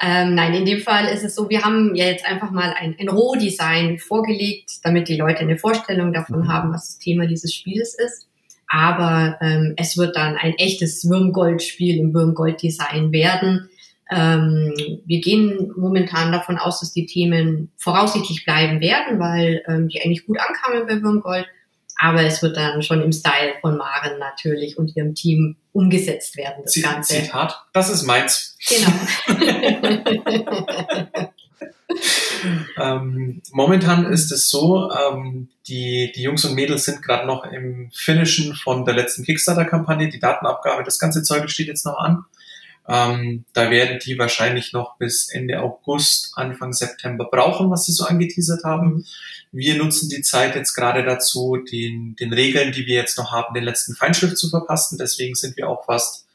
Ähm, nein, in dem Fall ist es so, wir haben ja jetzt einfach mal ein, ein Rohdesign vorgelegt, damit die Leute eine Vorstellung davon mhm. haben, was das Thema dieses Spiels ist. Aber ähm, es wird dann ein echtes Würmgold-Spiel im Würmgold-Design werden. Ähm, wir gehen momentan davon aus, dass die Themen voraussichtlich bleiben werden, weil ähm, die eigentlich gut ankamen bei Würmgold. Aber es wird dann schon im Style von Maren natürlich und ihrem Team umgesetzt werden. Das Zitat, Ganze. Zitat, das ist meins. Genau. ähm, momentan ist es so, ähm, die, die Jungs und Mädels sind gerade noch im Finishen von der letzten Kickstarter-Kampagne. Die Datenabgabe, das ganze Zeug steht jetzt noch an. Ähm, da werden die wahrscheinlich noch bis Ende August, Anfang September brauchen, was sie so angeteasert haben. Wir nutzen die Zeit jetzt gerade dazu, den, den Regeln, die wir jetzt noch haben, den letzten Feinschrift zu verpassen. Deswegen sind wir auch fast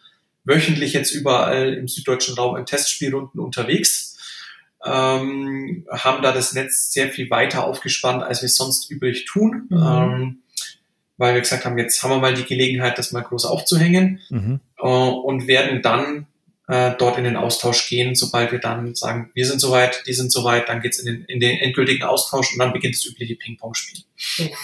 wöchentlich jetzt überall im süddeutschen Raum in Testspielrunden unterwegs. Ähm, haben da das Netz sehr viel weiter aufgespannt, als wir es sonst übrig tun. Mhm. Ähm, weil wir gesagt haben, jetzt haben wir mal die Gelegenheit, das mal groß aufzuhängen mhm. äh, und werden dann äh, dort in den Austausch gehen, sobald wir dann sagen, wir sind soweit, die sind soweit, dann geht's in den, in den endgültigen Austausch und dann beginnt das übliche Ping-Pong-Spiel. Genau.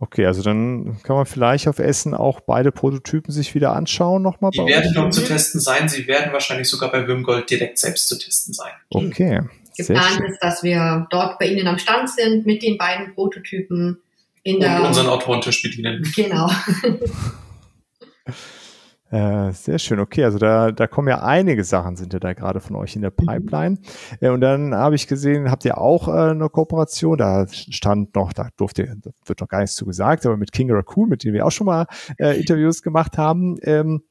Okay, also dann kann man vielleicht auf Essen auch beide Prototypen sich wieder anschauen nochmal. Die werden dort zu testen sein. Sie werden wahrscheinlich sogar bei Wimgold direkt selbst zu testen sein. Okay. Geplant ist, dass wir dort bei Ihnen am Stand sind mit den beiden Prototypen in der. Und unseren Autorentisch bedienen. Genau. Äh, sehr schön, okay. Also da, da kommen ja einige Sachen, sind ja da gerade von euch in der mhm. Pipeline. Äh, und dann habe ich gesehen, habt ihr auch äh, eine Kooperation, da stand noch, da durfte, da wird noch gar nichts zu gesagt, aber mit King Raccoon, mit dem wir auch schon mal äh, Interviews gemacht haben. Ähm,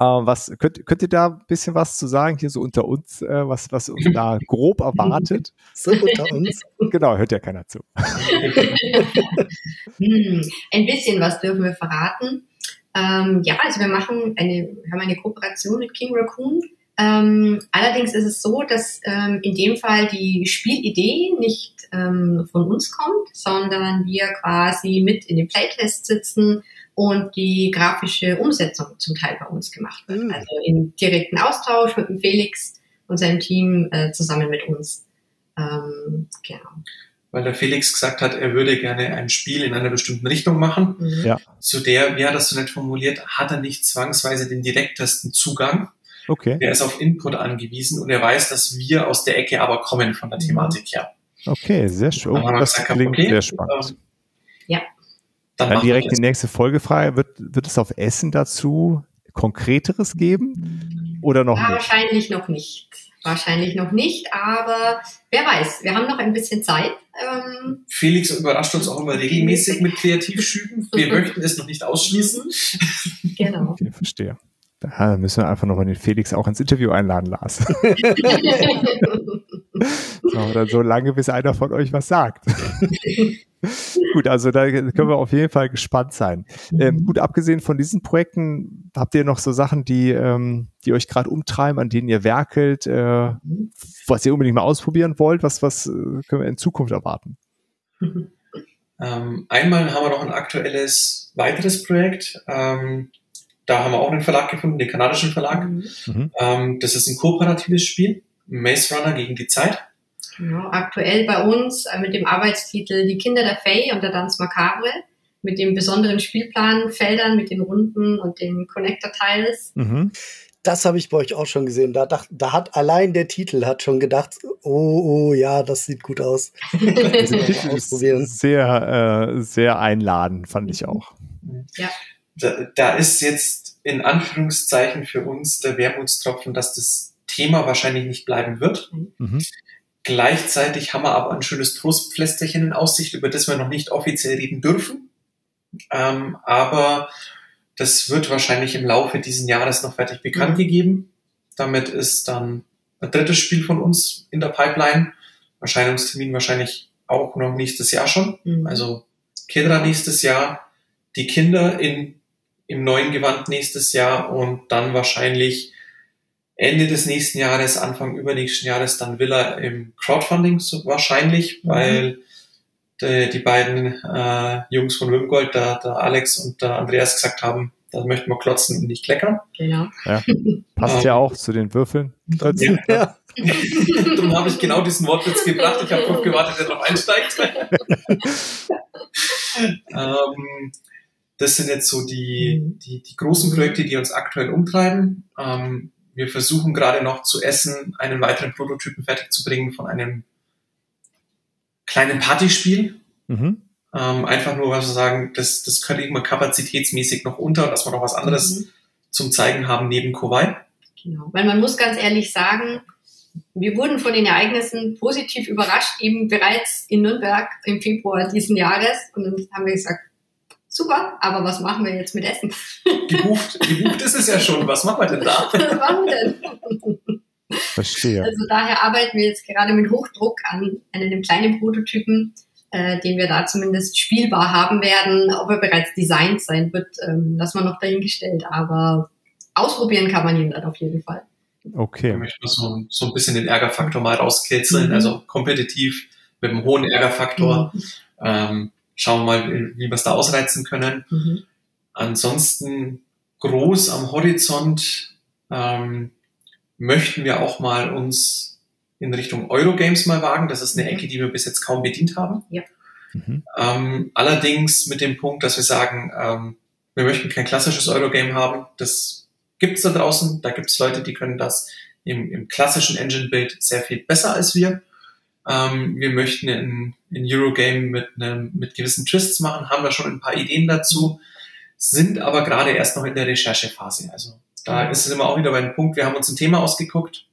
äh, was könnt, könnt ihr da ein bisschen was zu sagen, hier so unter uns, was, was uns da grob erwartet? So unter uns. Genau, hört ja keiner zu. hm, ein bisschen was dürfen wir verraten. Ähm, ja, also wir machen eine, wir haben eine Kooperation mit King Raccoon. Ähm, allerdings ist es so, dass ähm, in dem Fall die Spielidee nicht ähm, von uns kommt, sondern wir quasi mit in den Playtests sitzen und die grafische Umsetzung zum Teil bei uns gemacht wird. Mhm. Also in direkten Austausch mit dem Felix und seinem Team äh, zusammen mit uns. Ähm, genau weil der Felix gesagt hat, er würde gerne ein Spiel in einer bestimmten Richtung machen. Mhm. Ja. Zu der, wie hat das so nett formuliert, hat er nicht zwangsweise den direktesten Zugang. Okay. Er ist auf Input angewiesen und er weiß, dass wir aus der Ecke aber kommen von der Thematik her. Okay, sehr schön. Oh, das gesagt, klingt okay, sehr spannend. Ähm, ja. Dann, Dann direkt die nächste Folgefrage. Wird, wird es auf Essen dazu Konkreteres geben? Oder noch ja, nicht? Wahrscheinlich noch nicht. Wahrscheinlich noch nicht, aber wer weiß, wir haben noch ein bisschen Zeit. Ähm Felix überrascht uns auch immer regelmäßig mit Kreativschüben. Wir möchten es noch nicht ausschließen. Genau. Okay, verstehe. Da müssen wir einfach nochmal den Felix auch ins Interview einladen, Lars. so, dann so lange, bis einer von euch was sagt. gut, also da können wir auf jeden Fall gespannt sein. Ähm, gut, abgesehen von diesen Projekten, habt ihr noch so Sachen, die, ähm, die euch gerade umtreiben, an denen ihr werkelt, äh, was ihr unbedingt mal ausprobieren wollt? Was, was äh, können wir in Zukunft erwarten? Ähm, einmal haben wir noch ein aktuelles weiteres Projekt. Ähm, da haben wir auch einen Verlag gefunden, den kanadischen Verlag. Mhm. Ähm, das ist ein kooperatives Spiel, Maze Runner gegen die Zeit. Genau, aktuell bei uns äh, mit dem Arbeitstitel Die Kinder der Fay und der Danz Macabre mit dem besonderen Spielplanfeldern, mit den Runden und den Connector-Tiles. Mhm. Das habe ich bei euch auch schon gesehen. Da, dacht, da hat allein der Titel hat schon gedacht, oh, oh ja, das sieht gut aus. ausprobieren. Sehr, äh, sehr einladend, fand ich auch. Ja. Da, da ist jetzt in Anführungszeichen für uns der Wermutstropfen, dass das Thema wahrscheinlich nicht bleiben wird. Mhm. Gleichzeitig haben wir aber ein schönes Trostpflästerchen in Aussicht, über das wir noch nicht offiziell reden dürfen. Ähm, aber das wird wahrscheinlich im Laufe dieses Jahres noch fertig bekannt mhm. gegeben. Damit ist dann ein drittes Spiel von uns in der Pipeline. Erscheinungstermin wahrscheinlich auch noch nächstes Jahr schon. Mhm. Also Kedra nächstes Jahr, die Kinder in, im neuen Gewand nächstes Jahr und dann wahrscheinlich Ende des nächsten Jahres, Anfang übernächsten Jahres dann Villa im Crowdfunding so wahrscheinlich, mhm. weil die, die beiden äh, Jungs von Wimgold, der, der Alex und der Andreas gesagt haben, da möchten wir klotzen und nicht kleckern. Genau. Ja, passt ja auch zu den Würfeln. Ja. ja. Darum habe ich genau diesen Wortwitz gebracht. Ich habe darauf gewartet, der noch einsteigt. ähm, das sind jetzt so die, mhm. die, die großen Projekte, die uns aktuell umtreiben. Ähm, wir versuchen gerade noch zu essen, einen weiteren Prototypen fertig zu bringen von einem kleinen Partyspiel. Mhm. Ähm, einfach nur, was wir sagen, das, das könnte immer kapazitätsmäßig noch unter, dass wir noch was anderes mhm. zum Zeigen haben neben Kowai. Genau, weil man muss ganz ehrlich sagen, wir wurden von den Ereignissen positiv überrascht, eben bereits in Nürnberg im Februar diesen Jahres. Und dann haben wir gesagt, super, aber was machen wir jetzt mit Essen? Gebucht, gebucht ist es ja schon. Was machen wir denn da? Was machen wir denn? Verstehe. Also daher arbeiten wir jetzt gerade mit Hochdruck an einem kleinen Prototypen, äh, den wir da zumindest spielbar haben werden. Ob er bereits designt sein wird, ähm, lassen wir noch dahingestellt. Aber ausprobieren kann man ihn dann auf jeden Fall. Okay. Ich möchte so, so ein bisschen den Ärgerfaktor mal rauskitzeln, mhm. also kompetitiv mit einem hohen Ärgerfaktor. Mhm. Ähm, schauen wir mal, wie wir es da ausreizen können. Mhm. Ansonsten groß am Horizont ähm, möchten wir auch mal uns in Richtung Eurogames mal wagen. Das ist eine mhm. Ecke, die wir bis jetzt kaum bedient haben. Ja. Mhm. Ähm, allerdings mit dem Punkt, dass wir sagen, ähm, wir möchten kein klassisches Eurogame haben. Das gibt's da draußen. Da gibt's Leute, die können das im, im klassischen Engine-Bild sehr viel besser als wir. Ähm, wir möchten ein, ein Eurogame mit, einem, mit gewissen Twists machen, haben da schon ein paar Ideen dazu. sind aber gerade erst noch in der Recherchephase. Also da mhm. ist es immer auch wieder beim Punkt, wir haben uns ein Thema ausgeguckt,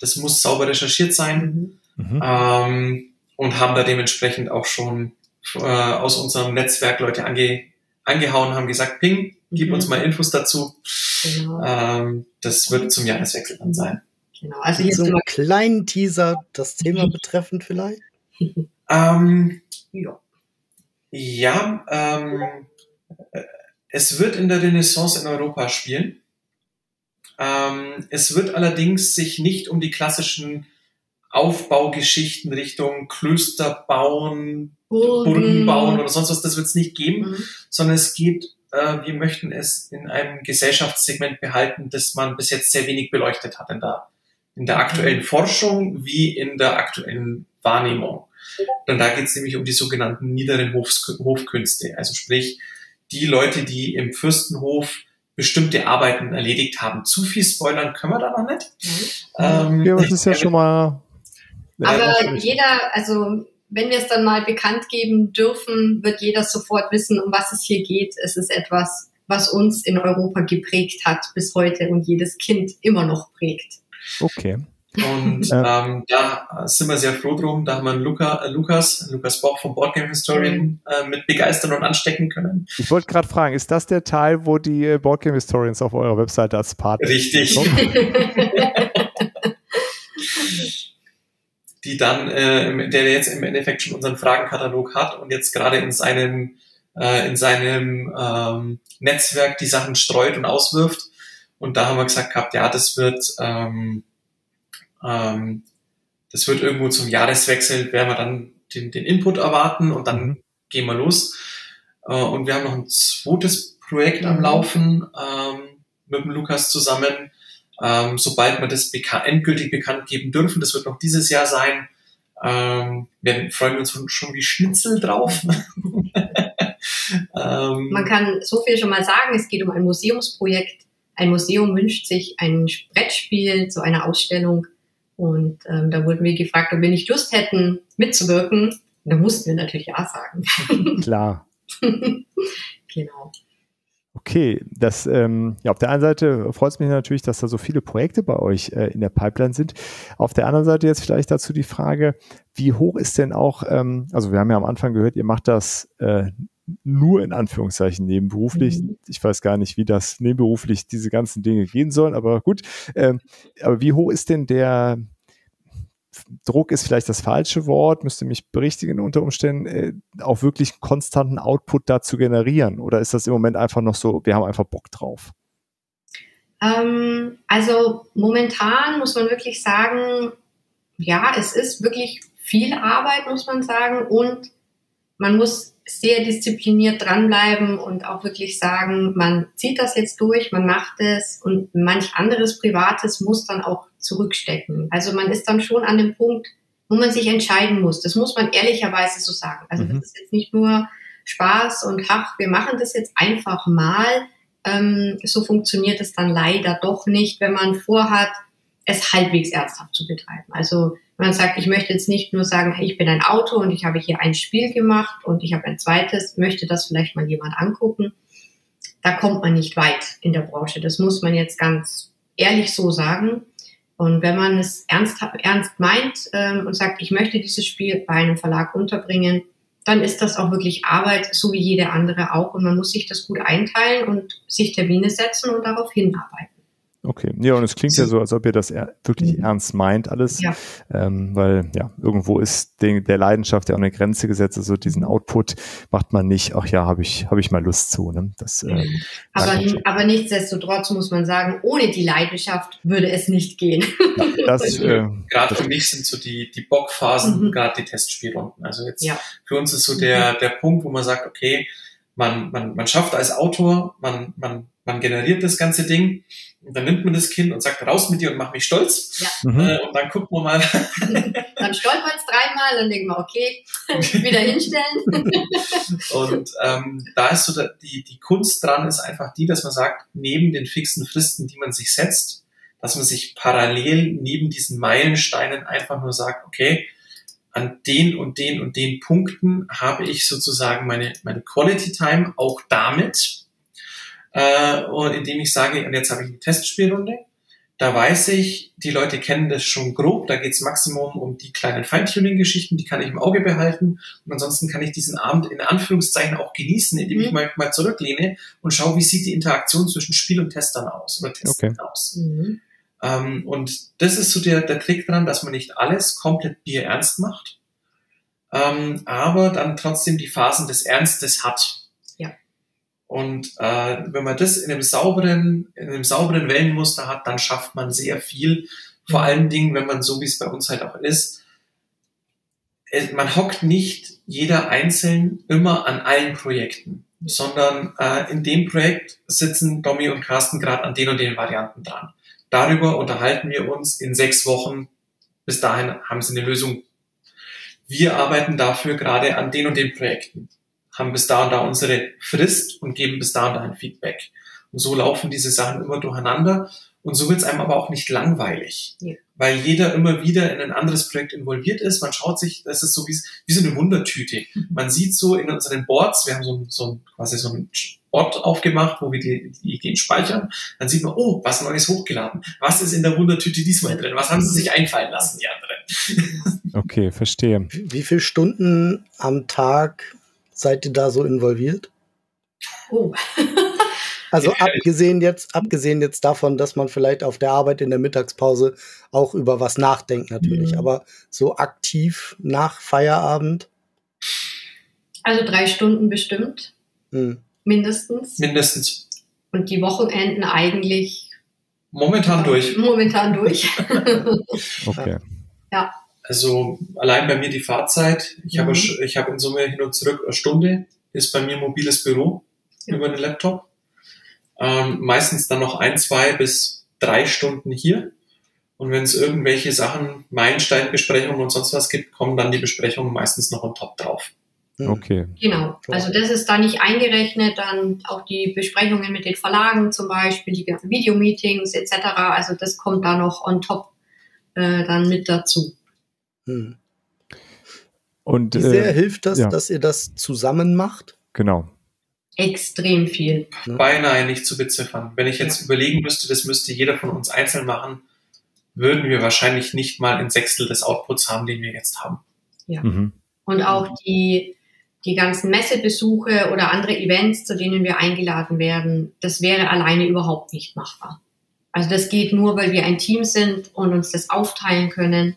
das muss sauber recherchiert sein mhm. ähm, und haben da dementsprechend auch schon äh, aus unserem Netzwerk Leute ange, angehauen, haben gesagt, Ping, gib mhm. uns mal Infos dazu. Genau. Ähm, das wird zum Jahreswechsel dann sein. Genau. Also hier so einen kleinen Teaser, das Thema betreffend vielleicht? ähm, ja. Ja, ähm, es wird in der Renaissance in Europa spielen. Ähm, es wird allerdings sich nicht um die klassischen Aufbaugeschichten Richtung Klöster bauen, Burgen, Burgen bauen oder sonst was, das wird es nicht geben, mhm. sondern es geht, äh, wir möchten es in einem Gesellschaftssegment behalten, das man bis jetzt sehr wenig beleuchtet hat in der, in der aktuellen mhm. Forschung wie in der aktuellen Wahrnehmung. Denn da geht es nämlich um die sogenannten niederen Hofs Hofkünste, also sprich die Leute, die im Fürstenhof bestimmte Arbeiten erledigt haben. Zu viel spoilern können wir da noch nicht. Mhm. Ähm, ja, das ist ja schon mal. Aber jeder, also wenn wir es dann mal bekannt geben dürfen, wird jeder sofort wissen, um was es hier geht. Es ist etwas, was uns in Europa geprägt hat bis heute und jedes Kind immer noch prägt. Okay. Und ähm, da sind wir sehr froh drum. Da haben wir Luca, äh, Lukas, Lukas Bock vom Boardgame Historian mhm. äh, mit begeistern und anstecken können. Ich wollte gerade fragen, ist das der Teil, wo die äh, Boardgame Historians auf eurer Webseite als Partner Richtig. die dann, äh, der jetzt im Endeffekt schon unseren Fragenkatalog hat und jetzt gerade in seinem, äh, in seinem ähm, Netzwerk die Sachen streut und auswirft. Und da haben wir gesagt gehabt, ja, das wird ähm, ähm, das wird irgendwo zum Jahreswechsel, werden wir dann den, den Input erwarten und dann mhm. gehen wir los. Äh, und wir haben noch ein zweites Projekt am mhm. Laufen ähm, mit dem Lukas zusammen. Ähm, sobald wir das beka endgültig bekannt geben dürfen, das wird noch dieses Jahr sein, ähm, wir freuen uns schon wie Schnitzel drauf. ähm, Man kann so viel schon mal sagen, es geht um ein Museumsprojekt. Ein Museum wünscht sich ein Brettspiel zu einer Ausstellung und ähm, da wurden wir gefragt, ob wir nicht Lust hätten, mitzuwirken. da mussten wir natürlich ja sagen. Klar. genau. Okay, das ähm, ja auf der einen Seite freut es mich natürlich, dass da so viele Projekte bei euch äh, in der Pipeline sind. Auf der anderen Seite jetzt vielleicht dazu die Frage, wie hoch ist denn auch, ähm, also wir haben ja am Anfang gehört, ihr macht das äh, nur in Anführungszeichen nebenberuflich. Mhm. Ich weiß gar nicht, wie das nebenberuflich diese ganzen Dinge gehen sollen, aber gut. Ähm, aber wie hoch ist denn der Druck ist vielleicht das falsche Wort, müsste mich berichtigen unter Umständen, äh, auch wirklich konstanten Output da zu generieren? Oder ist das im Moment einfach noch so, wir haben einfach Bock drauf? Ähm, also momentan muss man wirklich sagen, ja, es ist wirklich viel Arbeit, muss man sagen, und man muss sehr diszipliniert dranbleiben und auch wirklich sagen, man zieht das jetzt durch, man macht es und manch anderes Privates muss dann auch zurückstecken. Also man ist dann schon an dem Punkt, wo man sich entscheiden muss. Das muss man ehrlicherweise so sagen. Also mhm. das ist jetzt nicht nur Spaß und ach, wir machen das jetzt einfach mal. Ähm, so funktioniert es dann leider doch nicht, wenn man vorhat, es halbwegs ernsthaft zu betreiben. Also man sagt, ich möchte jetzt nicht nur sagen, ich bin ein Autor und ich habe hier ein Spiel gemacht und ich habe ein zweites, möchte das vielleicht mal jemand angucken. Da kommt man nicht weit in der Branche. Das muss man jetzt ganz ehrlich so sagen. Und wenn man es ernst, ernst meint ähm, und sagt, ich möchte dieses Spiel bei einem Verlag unterbringen, dann ist das auch wirklich Arbeit, so wie jede andere auch. Und man muss sich das gut einteilen und sich Termine setzen und darauf hinarbeiten. Okay, ja, und es klingt ja so, als ob ihr das wirklich mhm. ernst meint, alles, ja. Ähm, weil ja, irgendwo ist den, der Leidenschaft ja auch eine Grenze gesetzt, also diesen Output macht man nicht, ach ja, habe ich, hab ich mal Lust zu. Ne? Das, ähm, aber, aber nichtsdestotrotz muss man sagen, ohne die Leidenschaft würde es nicht gehen. Ja, das, äh, gerade für mich sind so die, die Bockphasen, mhm. gerade die Testspielrunden. Also jetzt ja. für uns ist so der, der Punkt, wo man sagt, okay, man, man, man schafft als Autor, man, man, man generiert das ganze Ding und dann nimmt man das Kind und sagt, raus mit dir und mach mich stolz. Ja. Mhm. Äh, und dann gucken wir mal. dann stolpern es dreimal und denken wir, okay, wieder hinstellen. und ähm, da ist so die, die Kunst dran ist einfach die, dass man sagt, neben den fixen Fristen, die man sich setzt, dass man sich parallel neben diesen Meilensteinen einfach nur sagt, okay, an den und den und den Punkten habe ich sozusagen meine, meine Quality Time auch damit äh, und indem ich sage, und jetzt habe ich eine Testspielrunde. Da weiß ich, die Leute kennen das schon grob. Da geht es maximum um die kleinen Feintuning-Geschichten, die kann ich im Auge behalten. Und ansonsten kann ich diesen Abend in Anführungszeichen auch genießen, indem mhm. ich mal, mal zurücklehne und schaue, wie sieht die Interaktion zwischen Spiel und Testern aus oder Testern okay. aus. Mhm. Ähm, und das ist so der, der Trick dran, dass man nicht alles komplett Bier ernst macht, ähm, aber dann trotzdem die Phasen des Ernstes hat. Ja. Und äh, wenn man das in einem sauberen, in einem sauberen Wellenmuster hat, dann schafft man sehr viel. Vor mhm. allen Dingen, wenn man so wie es bei uns halt auch ist, äh, man hockt nicht jeder einzeln immer an allen Projekten, sondern äh, in dem Projekt sitzen Domi und Carsten gerade an den und den Varianten dran. Darüber unterhalten wir uns in sechs Wochen. Bis dahin haben sie eine Lösung. Wir arbeiten dafür gerade an den und den Projekten, haben bis da und da unsere Frist und geben bis da und da ein Feedback. Und so laufen diese Sachen immer durcheinander. Und so wird es einem aber auch nicht langweilig, ja. weil jeder immer wieder in ein anderes Projekt involviert ist. Man schaut sich, das ist so wie, wie so eine Wundertüte. Man sieht so in unseren Boards, wir haben so, so quasi so ein Ort aufgemacht, wo wir die, die Ideen speichern. Dann sieht man, oh, was Neues hochgeladen. Was ist in der Wundertüte diesmal drin? Was haben sie sich einfallen lassen, die anderen? Okay, verstehe. Wie viele Stunden am Tag seid ihr da so involviert? Oh. Also abgesehen jetzt, abgesehen jetzt davon, dass man vielleicht auf der Arbeit in der Mittagspause auch über was nachdenkt natürlich, mhm. aber so aktiv nach Feierabend. Also drei Stunden bestimmt. Mhm. Mindestens. Mindestens. Und die Wochenenden eigentlich. Momentan durch. Momentan durch. okay. Ja. Also allein bei mir die Fahrzeit. Ich mhm. habe ich habe in Summe hin und zurück eine Stunde. Ist bei mir mobiles Büro ja. über den Laptop. Ähm, meistens dann noch ein, zwei bis drei Stunden hier. Und wenn es irgendwelche Sachen, Meilensteinbesprechungen und sonst was gibt, kommen dann die Besprechungen meistens noch on top drauf. Hm. Okay. Genau. Also das ist da nicht eingerechnet, dann auch die Besprechungen mit den Verlagen zum Beispiel, die ganzen Videomeetings etc. Also das kommt da noch on top äh, dann mit dazu. Hm. Und Wie sehr äh, hilft das, ja. dass ihr das zusammen macht? Genau. Extrem viel. Beinahe nicht zu beziffern. Wenn ich jetzt ja. überlegen müsste, das müsste jeder von uns einzeln machen, würden wir wahrscheinlich nicht mal ein Sechstel des Outputs haben, den wir jetzt haben. Ja. Mhm. Und auch die die ganzen Messebesuche oder andere Events, zu denen wir eingeladen werden, das wäre alleine überhaupt nicht machbar. Also das geht nur, weil wir ein Team sind und uns das aufteilen können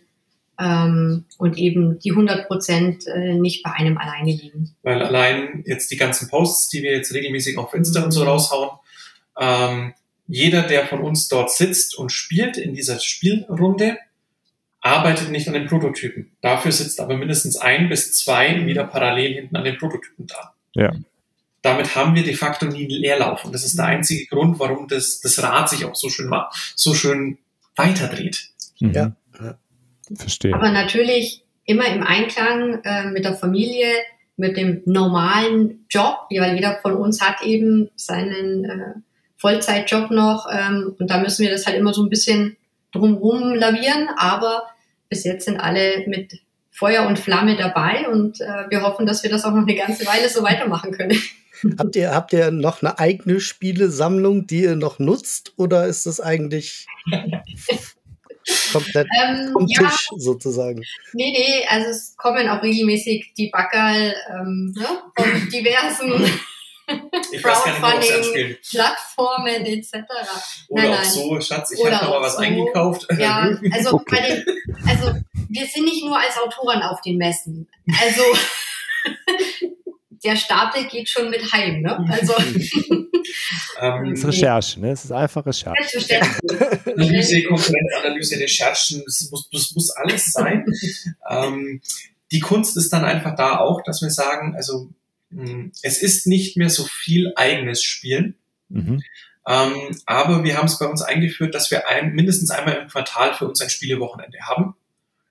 ähm, und eben die 100 Prozent äh, nicht bei einem alleine liegen. Weil allein jetzt die ganzen Posts, die wir jetzt regelmäßig auf Insta mhm. und so mhm. raushauen, ähm, jeder, der von uns dort sitzt und spielt in dieser Spielrunde, arbeitet nicht an den Prototypen. Dafür sitzt aber mindestens ein bis zwei wieder parallel hinten an den Prototypen da. Ja. Damit haben wir de facto nie einen Leerlauf. Und das ist der einzige Grund, warum das, das Rad sich auch so schön, so schön weiterdreht. Mhm. Ja. Verstehe. Aber natürlich immer im Einklang äh, mit der Familie, mit dem normalen Job, weil jeder von uns hat eben seinen äh, Vollzeitjob noch ähm, und da müssen wir das halt immer so ein bisschen drumherum lavieren, aber bis jetzt sind alle mit Feuer und Flamme dabei und äh, wir hoffen, dass wir das auch noch eine ganze Weile so weitermachen können. Habt ihr, habt ihr noch eine eigene Spielesammlung, die ihr noch nutzt oder ist das eigentlich komplett ähm, vom ja, Tisch sozusagen? Nee, nee, also es kommen auch regelmäßig die Backerl ähm, ne, von diversen Crowdfunding, Plattformen etc. Oder nein, auch nein. so, Schatz, ich habe noch mal was so. eingekauft. Ja, also, okay. den, also wir sind nicht nur als Autoren auf den Messen. Also der Stapel geht schon mit heim, ne? Also ähm, das ist Recherche, ne? Es ist einfach Recherche. Analyse, Konkurrenzanalyse, Recherchen, das muss, das muss alles sein. ähm, die Kunst ist dann einfach da auch, dass wir sagen, also es ist nicht mehr so viel eigenes Spielen. Mhm. Ähm, aber wir haben es bei uns eingeführt, dass wir ein, mindestens einmal im Quartal für uns ein Spielewochenende haben.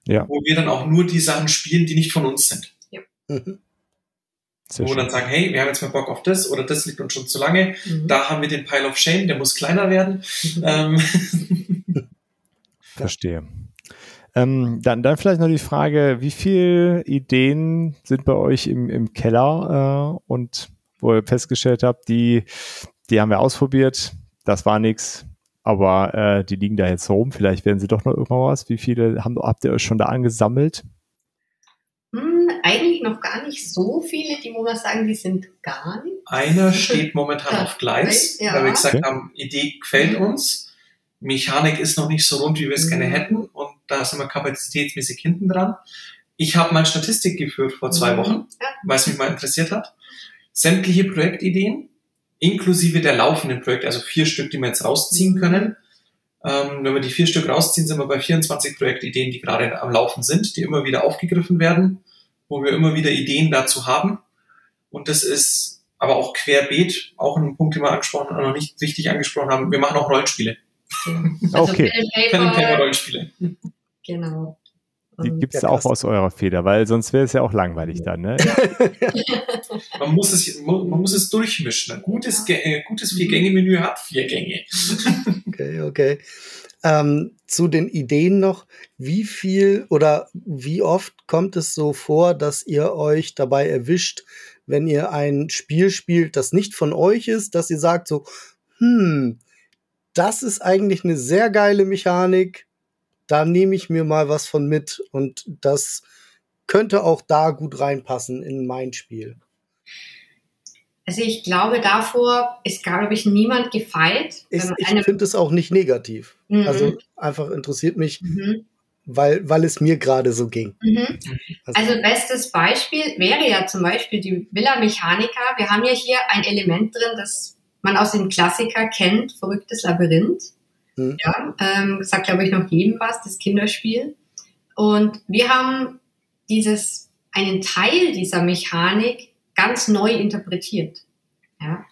Ja. Wo wir dann auch nur die Sachen spielen, die nicht von uns sind. Ja. Mhm. wo wir dann sagen, hey, wir haben jetzt mal Bock auf das oder das liegt uns schon zu lange. Mhm. Da haben wir den Pile of Shame, der muss kleiner werden. Mhm. Ähm. Verstehe. Ähm, dann, dann vielleicht noch die Frage, wie viele Ideen sind bei euch im, im Keller äh, und wo ihr festgestellt habt, die, die haben wir ausprobiert, das war nichts, aber äh, die liegen da jetzt rum. Vielleicht werden sie doch noch irgendwann was. Wie viele haben, habt ihr euch schon da angesammelt? Hm, eigentlich noch gar nicht so viele, die wo man sagen, die sind gar nicht. Einer steht momentan auf Gleis, ja. weil wir gesagt okay. haben, Idee gefällt mhm. uns. Mechanik ist noch nicht so rund, wie wir es mhm. gerne hätten und da sind wir kapazitätsmäßig hinten dran. Ich habe mal Statistik geführt vor zwei mhm. Wochen, ja. weil es mich mal interessiert hat. Sämtliche Projektideen, inklusive der laufenden Projekte, also vier Stück, die wir jetzt rausziehen können. Ähm, wenn wir die vier Stück rausziehen, sind wir bei 24 Projektideen, die gerade am Laufen sind, die immer wieder aufgegriffen werden, wo wir immer wieder Ideen dazu haben. Und das ist aber auch querbeet, auch ein Punkt, den wir angesprochen, noch nicht richtig angesprochen haben. Wir machen auch Rollenspiele. Also okay. Pen and Paper Rollenspiele. Genau. Die gibt es ja, auch aus eurer Feder, weil sonst wäre es ja auch langweilig dann. Ne? man, muss es, man muss es durchmischen. Ein gutes, äh, gutes Vier-Gänge-Menü hat vier Gänge. okay, okay. Ähm, zu den Ideen noch, wie viel oder wie oft kommt es so vor, dass ihr euch dabei erwischt, wenn ihr ein Spiel spielt, das nicht von euch ist, dass ihr sagt so, hm, das ist eigentlich eine sehr geile Mechanik, da nehme ich mir mal was von mit und das könnte auch da gut reinpassen in mein Spiel. Also ich glaube, davor ist, glaube ich, niemand gefeit. Ich, ich finde es auch nicht negativ. Mhm. Also einfach interessiert mich, mhm. weil, weil es mir gerade so ging. Mhm. Also, also, bestes Beispiel wäre ja zum Beispiel die Villa Mechanica. Wir haben ja hier ein Element drin, das man aus dem Klassiker kennt, verrücktes Labyrinth. Mhm. Ja, ähm, sagt, glaube ich, noch jedem was, das Kinderspiel. Und wir haben dieses, einen Teil dieser Mechanik ganz neu interpretiert. Ja.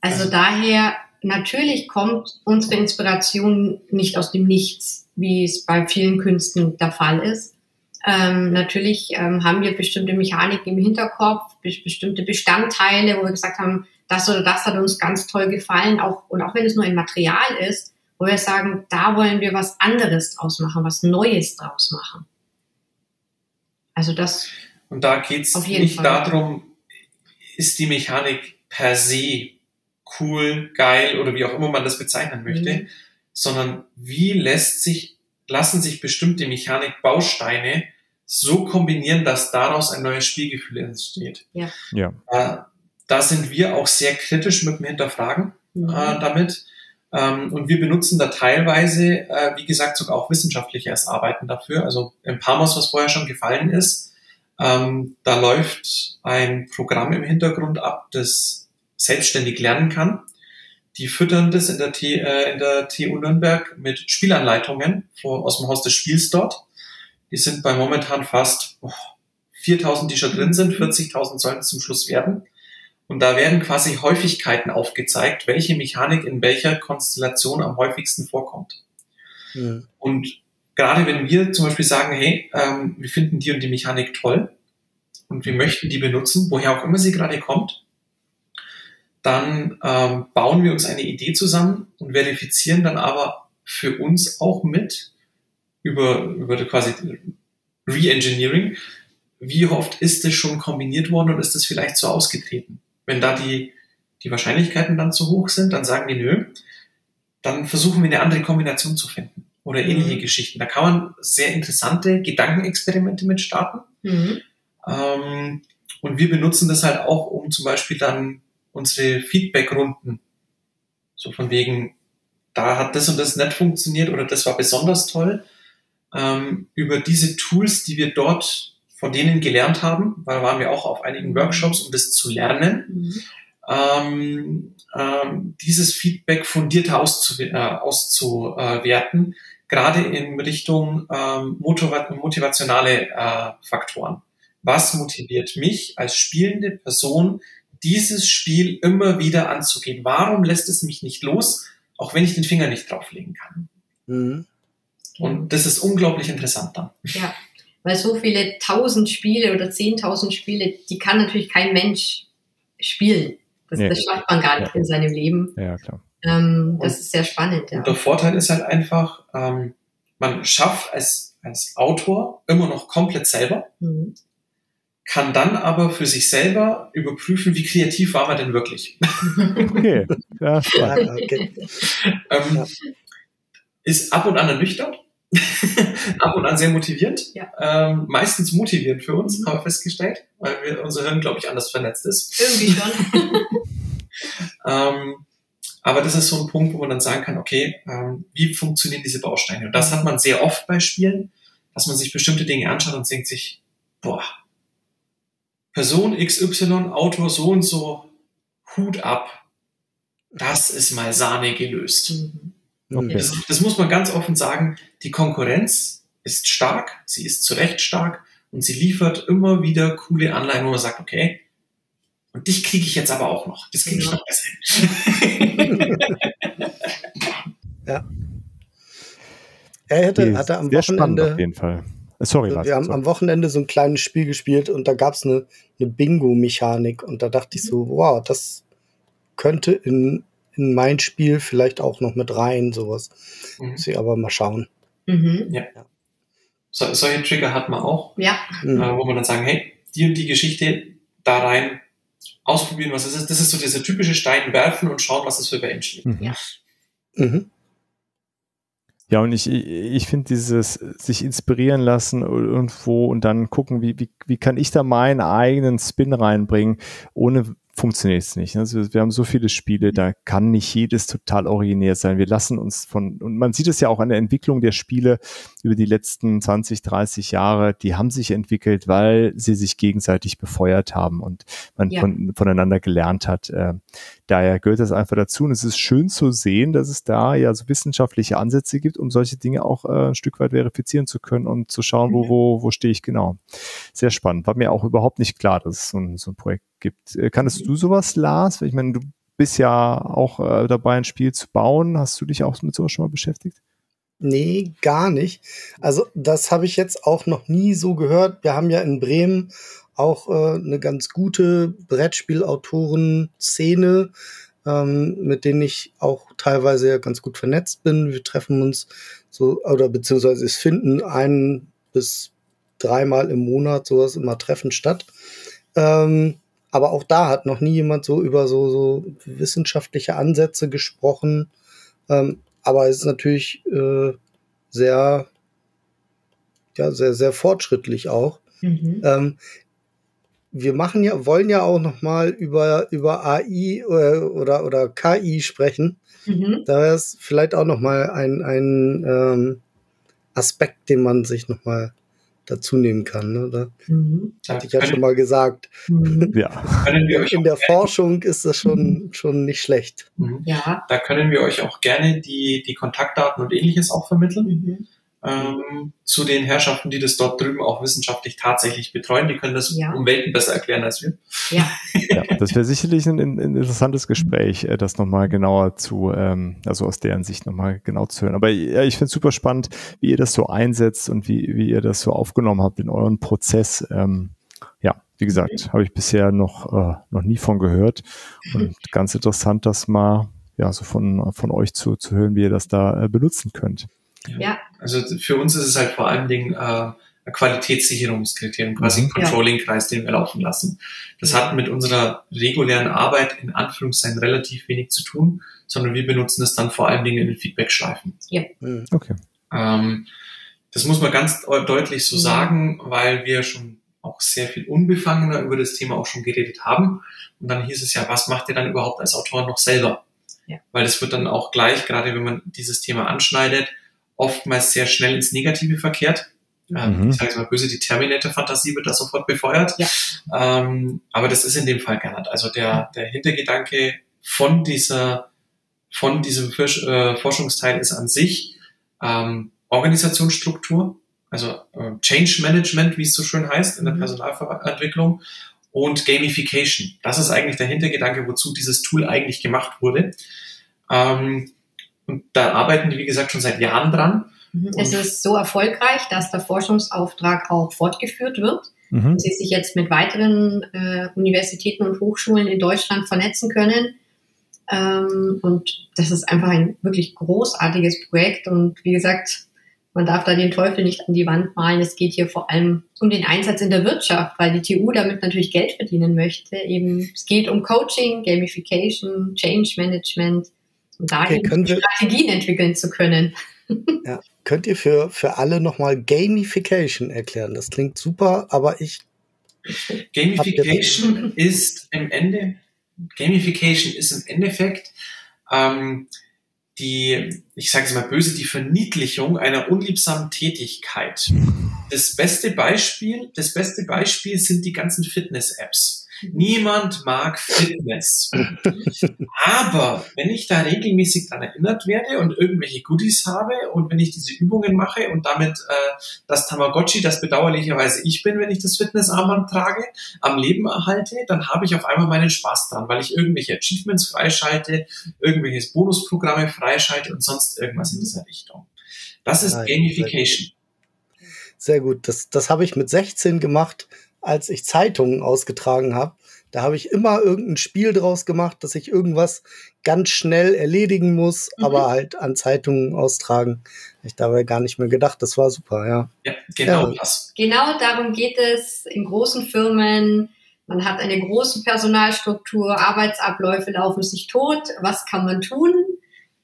Also, also daher, natürlich kommt unsere Inspiration nicht aus dem Nichts, wie es bei vielen Künsten der Fall ist. Ähm, natürlich ähm, haben wir bestimmte Mechanik im Hinterkopf, bestimmte Bestandteile, wo wir gesagt haben, das oder das hat uns ganz toll gefallen, auch, und auch wenn es nur ein Material ist, wo wir sagen, da wollen wir was anderes draus machen, was Neues draus machen. Also das. Und da geht es nicht Fall. darum, ist die Mechanik per se cool, geil oder wie auch immer man das bezeichnen möchte, mhm. sondern wie lässt sich, lassen sich bestimmte Mechanik-Bausteine so kombinieren, dass daraus ein neues Spielgefühl entsteht. Ja. ja. Da sind wir auch sehr kritisch mit dem Hinterfragen mhm. äh, damit ähm, und wir benutzen da teilweise, äh, wie gesagt, sogar auch wissenschaftliches Arbeiten dafür. Also im Parmos, was vorher schon gefallen ist, ähm, da läuft ein Programm im Hintergrund ab, das selbstständig lernen kann. Die füttern das in der, T, äh, in der TU Nürnberg mit Spielanleitungen aus dem Haus des Spiels dort. Die sind bei momentan fast oh, 4000, die schon drin sind, 40.000 sollen es zum Schluss werden. Und da werden quasi Häufigkeiten aufgezeigt, welche Mechanik in welcher Konstellation am häufigsten vorkommt. Ja. Und gerade wenn wir zum Beispiel sagen, hey, ähm, wir finden die und die Mechanik toll und wir möchten die benutzen, woher auch immer sie gerade kommt, dann ähm, bauen wir uns eine Idee zusammen und verifizieren dann aber für uns auch mit über, über quasi Re-Engineering, wie oft ist es schon kombiniert worden und ist es vielleicht so ausgetreten. Wenn da die, die Wahrscheinlichkeiten dann zu hoch sind, dann sagen die, nö, dann versuchen wir eine andere Kombination zu finden oder mhm. ähnliche mhm. Geschichten. Da kann man sehr interessante Gedankenexperimente mit starten. Mhm. Ähm, und wir benutzen das halt auch, um zum Beispiel dann unsere Feedback-Runden, so von wegen, da hat das und das nicht funktioniert oder das war besonders toll, ähm, über diese Tools, die wir dort von denen gelernt haben, weil waren wir auch auf einigen. Workshops, um das zu lernen, mhm. ähm, ähm, dieses Feedback fundierter auszu äh, auszuwerten, gerade in Richtung ähm, motivationale äh, Faktoren. Was motiviert mich als spielende Person, dieses Spiel immer wieder anzugehen? Warum lässt es mich nicht los, auch wenn ich den Finger nicht drauflegen kann? Mhm. Und das ist unglaublich interessant dann. Ja, weil so viele tausend Spiele oder zehntausend Spiele, die kann natürlich kein Mensch spielen. Das, nee. das schafft man gar nicht ja. in seinem Leben. Ja, klar. Ähm, das ist sehr spannend. Ja. Und der Vorteil ist halt einfach, ähm, man schafft als, als Autor immer noch komplett selber. Mhm. kann dann aber für sich selber überprüfen, wie kreativ war man denn wirklich. Okay, ja, okay. ähm, ja. Ist ab und an ernüchternd, ab und an sehr motivierend, ja. ähm, meistens motivierend für uns, mhm. haben wir festgestellt, weil wir, unser Hirn, glaube ich, anders vernetzt ist. Irgendwie schon. ähm, aber das ist so ein Punkt, wo man dann sagen kann, okay, ähm, wie funktionieren diese Bausteine? Und das hat man sehr oft bei Spielen, dass man sich bestimmte Dinge anschaut und denkt sich, boah, Person XY, Autor so und so, Hut ab. Das ist mal Sahne gelöst. Mhm. Okay. Das, das, muss man ganz offen sagen. Die Konkurrenz ist stark, sie ist zu Recht stark und sie liefert immer wieder coole Anleihen, wo man sagt, okay, und dich kriege ich jetzt aber auch noch. Das kriege ich noch besser hin. ja. Er hätte, hatte am Wochenende. auf jeden Fall. Sorry, also, Wir haben sorry. am Wochenende so ein kleines Spiel gespielt und da gab es eine, eine Bingo-Mechanik und da dachte ich so, wow, das könnte in, in mein Spiel vielleicht auch noch mit rein, sowas. Mhm. Muss ich aber mal schauen. Mhm. Ja. ja. So, solche Trigger hat man auch, ja. Mhm. Äh, wo man dann sagen, hey, die und die Geschichte da rein ausprobieren, was es ist. Das ist so dieser typische Stein werfen und schauen, was es für Wellen schlägt. Mhm. Ja. Mhm. Ja, und ich, ich finde dieses sich inspirieren lassen irgendwo und dann gucken, wie, wie, wie kann ich da meinen eigenen Spin reinbringen, ohne funktioniert es nicht. Also wir haben so viele Spiele, da kann nicht jedes total originär sein. Wir lassen uns von, und man sieht es ja auch an der Entwicklung der Spiele über die letzten 20, 30 Jahre, die haben sich entwickelt, weil sie sich gegenseitig befeuert haben und man ja. von, voneinander gelernt hat. Äh, daher gehört das einfach dazu. Und es ist schön zu sehen, dass es da ja so wissenschaftliche Ansätze gibt, um solche Dinge auch äh, ein Stück weit verifizieren zu können und zu schauen, wo, mhm. wo, wo stehe ich genau. Sehr spannend. War mir auch überhaupt nicht klar, dass es so ein, so ein Projekt gibt. Äh, kannst du sowas, Lars? Ich meine, du bist ja auch äh, dabei, ein Spiel zu bauen. Hast du dich auch mit sowas schon mal beschäftigt? Nee, gar nicht. Also das habe ich jetzt auch noch nie so gehört. Wir haben ja in Bremen auch äh, eine ganz gute Brettspielautoren-Szene, ähm, mit denen ich auch teilweise ja ganz gut vernetzt bin. Wir treffen uns so, oder beziehungsweise es finden ein bis dreimal im Monat sowas immer Treffen statt. Ähm, aber auch da hat noch nie jemand so über so, so wissenschaftliche Ansätze gesprochen. Ähm, aber es ist natürlich äh, sehr, ja, sehr, sehr fortschrittlich auch. Mhm. Ähm, wir machen ja, wollen ja auch noch mal über, über AI oder, äh, oder, oder KI sprechen. Mhm. Da wäre es vielleicht auch noch mal ein, ein ähm, Aspekt, den man sich noch mal dazu nehmen kann. Ne? Da mhm. hatte ich ja schon mal gesagt. Mhm. Ja. In der Forschung ist das schon, schon nicht schlecht. Mhm. Ja. Da können wir euch auch gerne die, die Kontaktdaten und ähnliches auch vermitteln. Mhm ähm, zu den Herrschaften, die das dort drüben auch wissenschaftlich tatsächlich betreuen. Die können das ja. um Welten besser erklären als wir. Ja, ja das wäre sicherlich ein, ein, interessantes Gespräch, äh, das nochmal genauer zu, ähm, also aus deren Sicht nochmal genau zu hören. Aber ja, ich finde es super spannend, wie ihr das so einsetzt und wie, wie ihr das so aufgenommen habt in euren Prozess. Ähm, ja, wie gesagt, habe ich bisher noch, äh, noch nie von gehört. Und ganz interessant, das mal ja, so von, von euch zu, zu hören, wie ihr das da äh, benutzen könnt. Ja. Also für uns ist es halt vor allen Dingen äh, ein Qualitätssicherungskriterium, quasi ein mhm. Controlling-Kreis, den wir laufen lassen. Das hat mit unserer regulären Arbeit in Anführungszeichen relativ wenig zu tun, sondern wir benutzen es dann vor allen Dingen in den Feedback-Schleifen. Ja. Mhm. Okay. Ähm, das muss man ganz deutlich so sagen, weil wir schon auch sehr viel unbefangener über das Thema auch schon geredet haben. Und dann hieß es ja, was macht ihr dann überhaupt als Autor noch selber? Ja. Weil das wird dann auch gleich, gerade wenn man dieses Thema anschneidet, oftmals sehr schnell ins Negative verkehrt. Ähm, mhm. Ich sage mal böse, die Terminator-Fantasie wird da sofort befeuert. Ja. Ähm, aber das ist in dem Fall gar nicht. Also der, der Hintergedanke von dieser, von diesem äh, Forschungsteil ist an sich ähm, Organisationsstruktur, also äh, Change Management, wie es so schön heißt in der mhm. Personalentwicklung und Gamification. Das ist eigentlich der Hintergedanke, wozu dieses Tool eigentlich gemacht wurde. Ähm, und da arbeiten die, wie gesagt, schon seit Jahren dran. Mhm. Es ist so erfolgreich, dass der Forschungsauftrag auch fortgeführt wird. Mhm. Sie sich jetzt mit weiteren äh, Universitäten und Hochschulen in Deutschland vernetzen können. Ähm, und das ist einfach ein wirklich großartiges Projekt. Und wie gesagt, man darf da den Teufel nicht an die Wand malen. Es geht hier vor allem um den Einsatz in der Wirtschaft, weil die TU damit natürlich Geld verdienen möchte. Eben, es geht um Coaching, Gamification, Change Management und da okay, Strategien entwickeln zu können. Ja, könnt ihr für, für alle nochmal Gamification erklären? Das klingt super, aber ich. Gamification ist im Ende, Gamification ist im Endeffekt ähm, die, ich sage es mal böse, die Verniedlichung einer unliebsamen Tätigkeit. Das beste Beispiel, das beste Beispiel sind die ganzen Fitness-Apps. Niemand mag Fitness. Aber wenn ich da regelmäßig dran erinnert werde und irgendwelche Goodies habe und wenn ich diese Übungen mache und damit äh, das Tamagotchi, das bedauerlicherweise ich bin, wenn ich das Fitnessarmband trage, am Leben erhalte, dann habe ich auf einmal meinen Spaß dran, weil ich irgendwelche Achievements freischalte, irgendwelche Bonusprogramme freischalte und sonst irgendwas in dieser Richtung. Das ist Nein, Gamification. Sehr gut. Das, das habe ich mit 16 gemacht als ich Zeitungen ausgetragen habe. Da habe ich immer irgendein Spiel draus gemacht, dass ich irgendwas ganz schnell erledigen muss, mhm. aber halt an Zeitungen austragen. Ich dabei gar nicht mehr gedacht. Das war super, ja. Ja, genau ja. das. Genau darum geht es in großen Firmen. Man hat eine große Personalstruktur, Arbeitsabläufe laufen sich tot. Was kann man tun?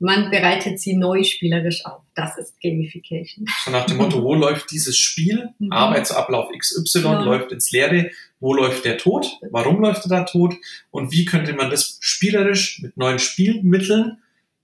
Man bereitet sie neu spielerisch auf. Das ist Gamification. So nach dem Motto, wo läuft dieses Spiel? Mhm. Arbeitsablauf XY ja. läuft ins Leere. Wo läuft der tot? Warum läuft er da tot? Und wie könnte man das spielerisch mit neuen Spielmitteln,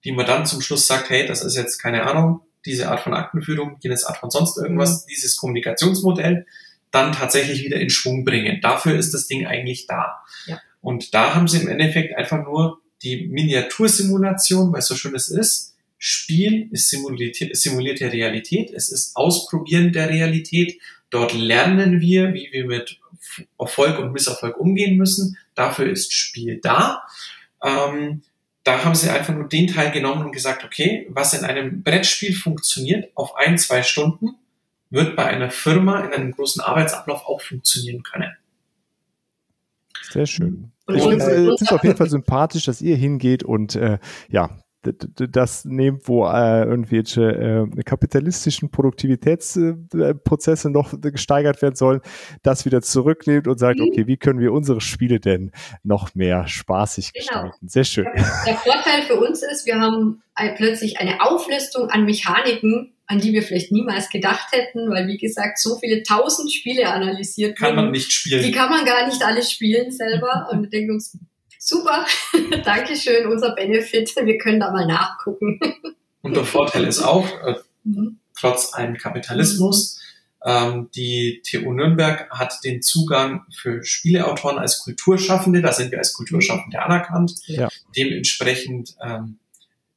die man dann zum Schluss sagt, hey, das ist jetzt keine Ahnung, diese Art von Aktenführung, jenes Art von sonst irgendwas, mhm. dieses Kommunikationsmodell, dann tatsächlich wieder in Schwung bringen. Dafür ist das Ding eigentlich da. Ja. Und da haben sie im Endeffekt einfach nur die Miniatursimulation, weil es so schön es ist, Spiel ist simulierte Realität, es ist Ausprobieren der Realität. Dort lernen wir, wie wir mit Erfolg und Misserfolg umgehen müssen. Dafür ist Spiel da. Ähm, da haben sie einfach nur den Teil genommen und gesagt, okay, was in einem Brettspiel funktioniert auf ein, zwei Stunden, wird bei einer Firma in einem großen Arbeitsablauf auch funktionieren können. Sehr schön. Und ich finde es auf jeden Fall sympathisch, dass ihr hingeht und äh, ja, das nehmt, wo äh, irgendwelche äh, kapitalistischen Produktivitätsprozesse äh, noch gesteigert werden sollen, das wieder zurücknehmt und sagt, mhm. okay, wie können wir unsere Spiele denn noch mehr spaßig genau. gestalten? Sehr schön. Der Vorteil für uns ist, wir haben plötzlich eine Auflistung an Mechaniken, an die wir vielleicht niemals gedacht hätten, weil wie gesagt, so viele tausend Spiele analysiert Kann man nicht spielen. Die kann man gar nicht alle spielen selber und wir denken uns, super, Dankeschön, unser Benefit, wir können da mal nachgucken. Und der Vorteil ist auch, äh, mhm. trotz einem Kapitalismus, ähm, die TU Nürnberg hat den Zugang für Spieleautoren als Kulturschaffende, da sind wir als Kulturschaffende anerkannt. Ja. Dementsprechend ähm,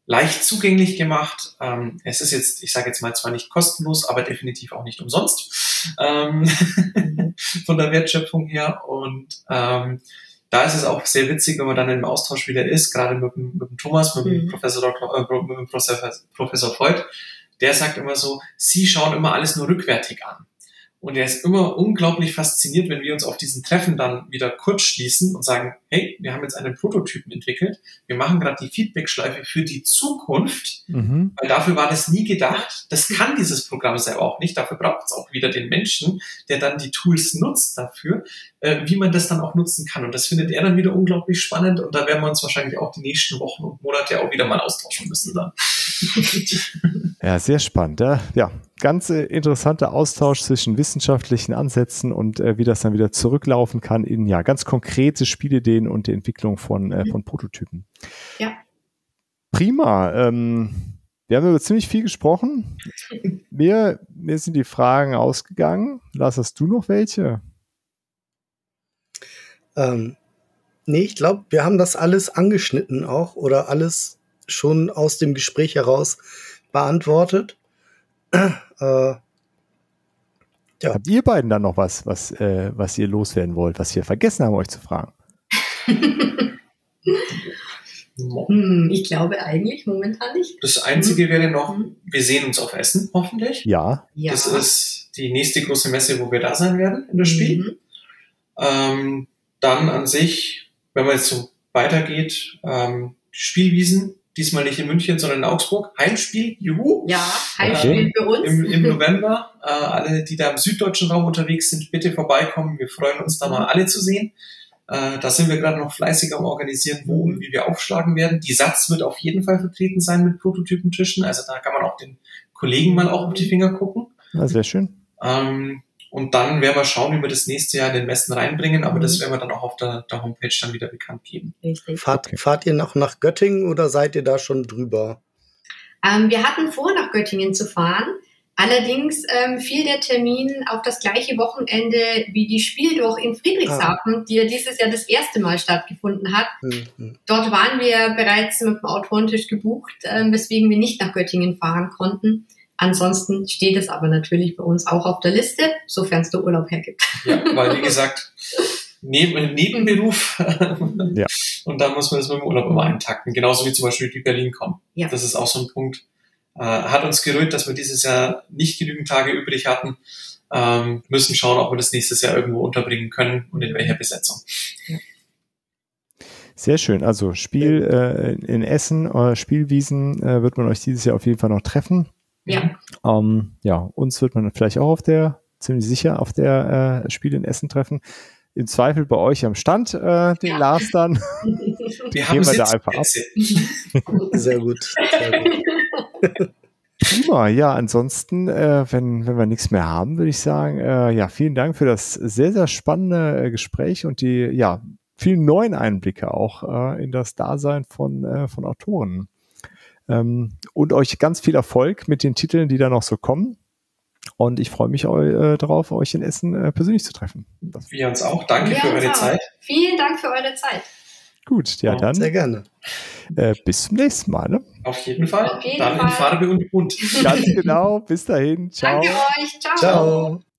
leicht zugänglich gemacht. Ähm, es ist jetzt, ich sage jetzt mal zwar nicht kostenlos, aber definitiv auch nicht umsonst ähm, von der Wertschöpfung her. Und ähm, da ist es auch sehr witzig, wenn man dann im Austausch wieder ist, gerade mit, mit dem Thomas, mit dem mhm. Professor, Dr., äh, mit dem Professor, Professor Freud. Der sagt immer so, Sie schauen immer alles nur rückwärtig an. Und er ist immer unglaublich fasziniert, wenn wir uns auf diesen Treffen dann wieder kurz schließen und sagen, hey, wir haben jetzt einen Prototypen entwickelt, wir machen gerade die Feedbackschleife für die Zukunft, mhm. weil dafür war das nie gedacht. Das kann dieses Programm selber auch nicht. Dafür braucht es auch wieder den Menschen, der dann die Tools nutzt dafür, äh, wie man das dann auch nutzen kann. Und das findet er dann wieder unglaublich spannend und da werden wir uns wahrscheinlich auch die nächsten Wochen und Monate auch wieder mal austauschen müssen dann. ja, sehr spannend. Ja, ja ganz äh, interessanter Austausch zwischen wissenschaftlichen Ansätzen und äh, wie das dann wieder zurücklaufen kann in ja ganz konkrete Spielideen und die Entwicklung von, äh, von Prototypen. Ja. Prima. Ähm, wir haben über ziemlich viel gesprochen. Mir, mir sind die Fragen ausgegangen. Lars, hast du noch welche? Ähm, nee, ich glaube, wir haben das alles angeschnitten auch oder alles schon aus dem Gespräch heraus beantwortet. Äh, ja. Habt ihr beiden dann noch was, was, äh, was ihr loswerden wollt, was wir vergessen haben, euch zu fragen? hm, ich glaube eigentlich momentan nicht. Das Einzige wäre noch, hm. wir sehen uns auf Essen, hoffentlich. Ja. ja. Das ist die nächste große Messe, wo wir da sein werden in das Spiel. Mhm. Ähm, dann an sich, wenn man jetzt so weitergeht, ähm, Spielwiesen, Diesmal nicht in München, sondern in Augsburg. Heimspiel, juhu. Ja, Heimspiel okay. für uns. Im, Im, November. Äh, alle, die da im süddeutschen Raum unterwegs sind, bitte vorbeikommen. Wir freuen uns da mal alle zu sehen. Äh, da sind wir gerade noch fleißig am Organisieren, wo und wie wir aufschlagen werden. Die Satz wird auf jeden Fall vertreten sein mit Prototypentischen. Also da kann man auch den Kollegen mal auch auf die Finger gucken. Ja, sehr schön. Ähm, und dann werden wir schauen, wie wir das nächste Jahr in den Messen reinbringen, aber mhm. das werden wir dann auch auf der, der Homepage dann wieder bekannt geben. Richtig. Fahrt, okay. fahrt ihr noch nach Göttingen oder seid ihr da schon drüber? Ähm, wir hatten vor, nach Göttingen zu fahren. Allerdings ähm, fiel der Termin auf das gleiche Wochenende wie die Spieldurch in Friedrichshafen, ah. die ja dieses Jahr das erste Mal stattgefunden hat. Mhm. Dort waren wir bereits mit dem Autorentisch gebucht, ähm, weswegen wir nicht nach Göttingen fahren konnten. Ansonsten steht es aber natürlich bei uns auch auf der Liste, sofern es der Urlaub hergibt. Ja, weil wie gesagt, neben, Nebenberuf. ja. Und da muss man das mit dem Urlaub immer eintakten. Genauso wie zum Beispiel die Berlin kommen. Ja. Das ist auch so ein Punkt äh, hat uns gerührt, dass wir dieses Jahr nicht genügend Tage übrig hatten. Ähm, müssen schauen, ob wir das nächstes Jahr irgendwo unterbringen können und in welcher Besetzung. Sehr schön. Also Spiel äh, in Essen, äh, Spielwiesen äh, wird man euch dieses Jahr auf jeden Fall noch treffen. Ja. Ähm, ja, uns wird man vielleicht auch auf der, ziemlich sicher auf der äh, Spiel in Essen treffen. Im Zweifel bei euch am Stand, äh, den ja. Lars dann. Wir haben wir da einfach ab. Sehr gut. Sehr gut. Prima, ja, ansonsten, äh, wenn, wenn wir nichts mehr haben, würde ich sagen, äh, ja, vielen Dank für das sehr, sehr spannende äh, Gespräch und die, ja, vielen neuen Einblicke auch äh, in das Dasein von, äh, von Autoren. Ähm, und euch ganz viel Erfolg mit den Titeln, die da noch so kommen. Und ich freue mich äh, darauf, euch in Essen äh, persönlich zu treffen. Das Wir uns auch. Danke für eure Zeit. Vielen Dank für eure Zeit. Gut, ja, dann. Sehr gerne. Äh, bis zum nächsten Mal. Ne? Auf jeden Fall. Auf jeden dann Fall. in Farbe und bunt. Ganz genau. Bis dahin. Ciao. Danke euch. Ciao. Ciao.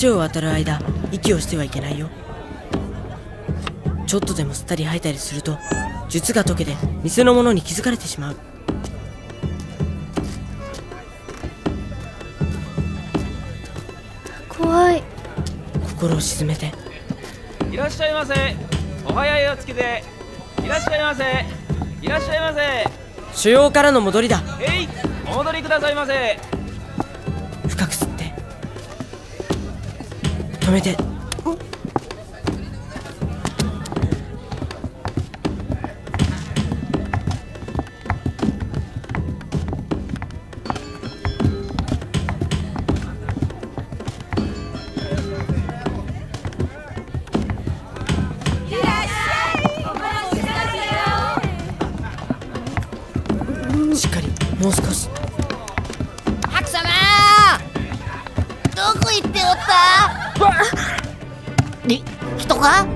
橋を渡る間息をしてはいけないよ。ちょっとでも吸ったり吐いたりすると術が解けて店の者に気づかれてしまう。怖い。心を鎮めて。いらっしゃいませ。お早いおつきで。いらっしゃいませ。いらっしゃいませ。腫瘍からの戻りだ。えいお戻りくださいませ。深く吸って止めて。しっかりもう少し。白様。どこ行っておった？え人か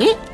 え？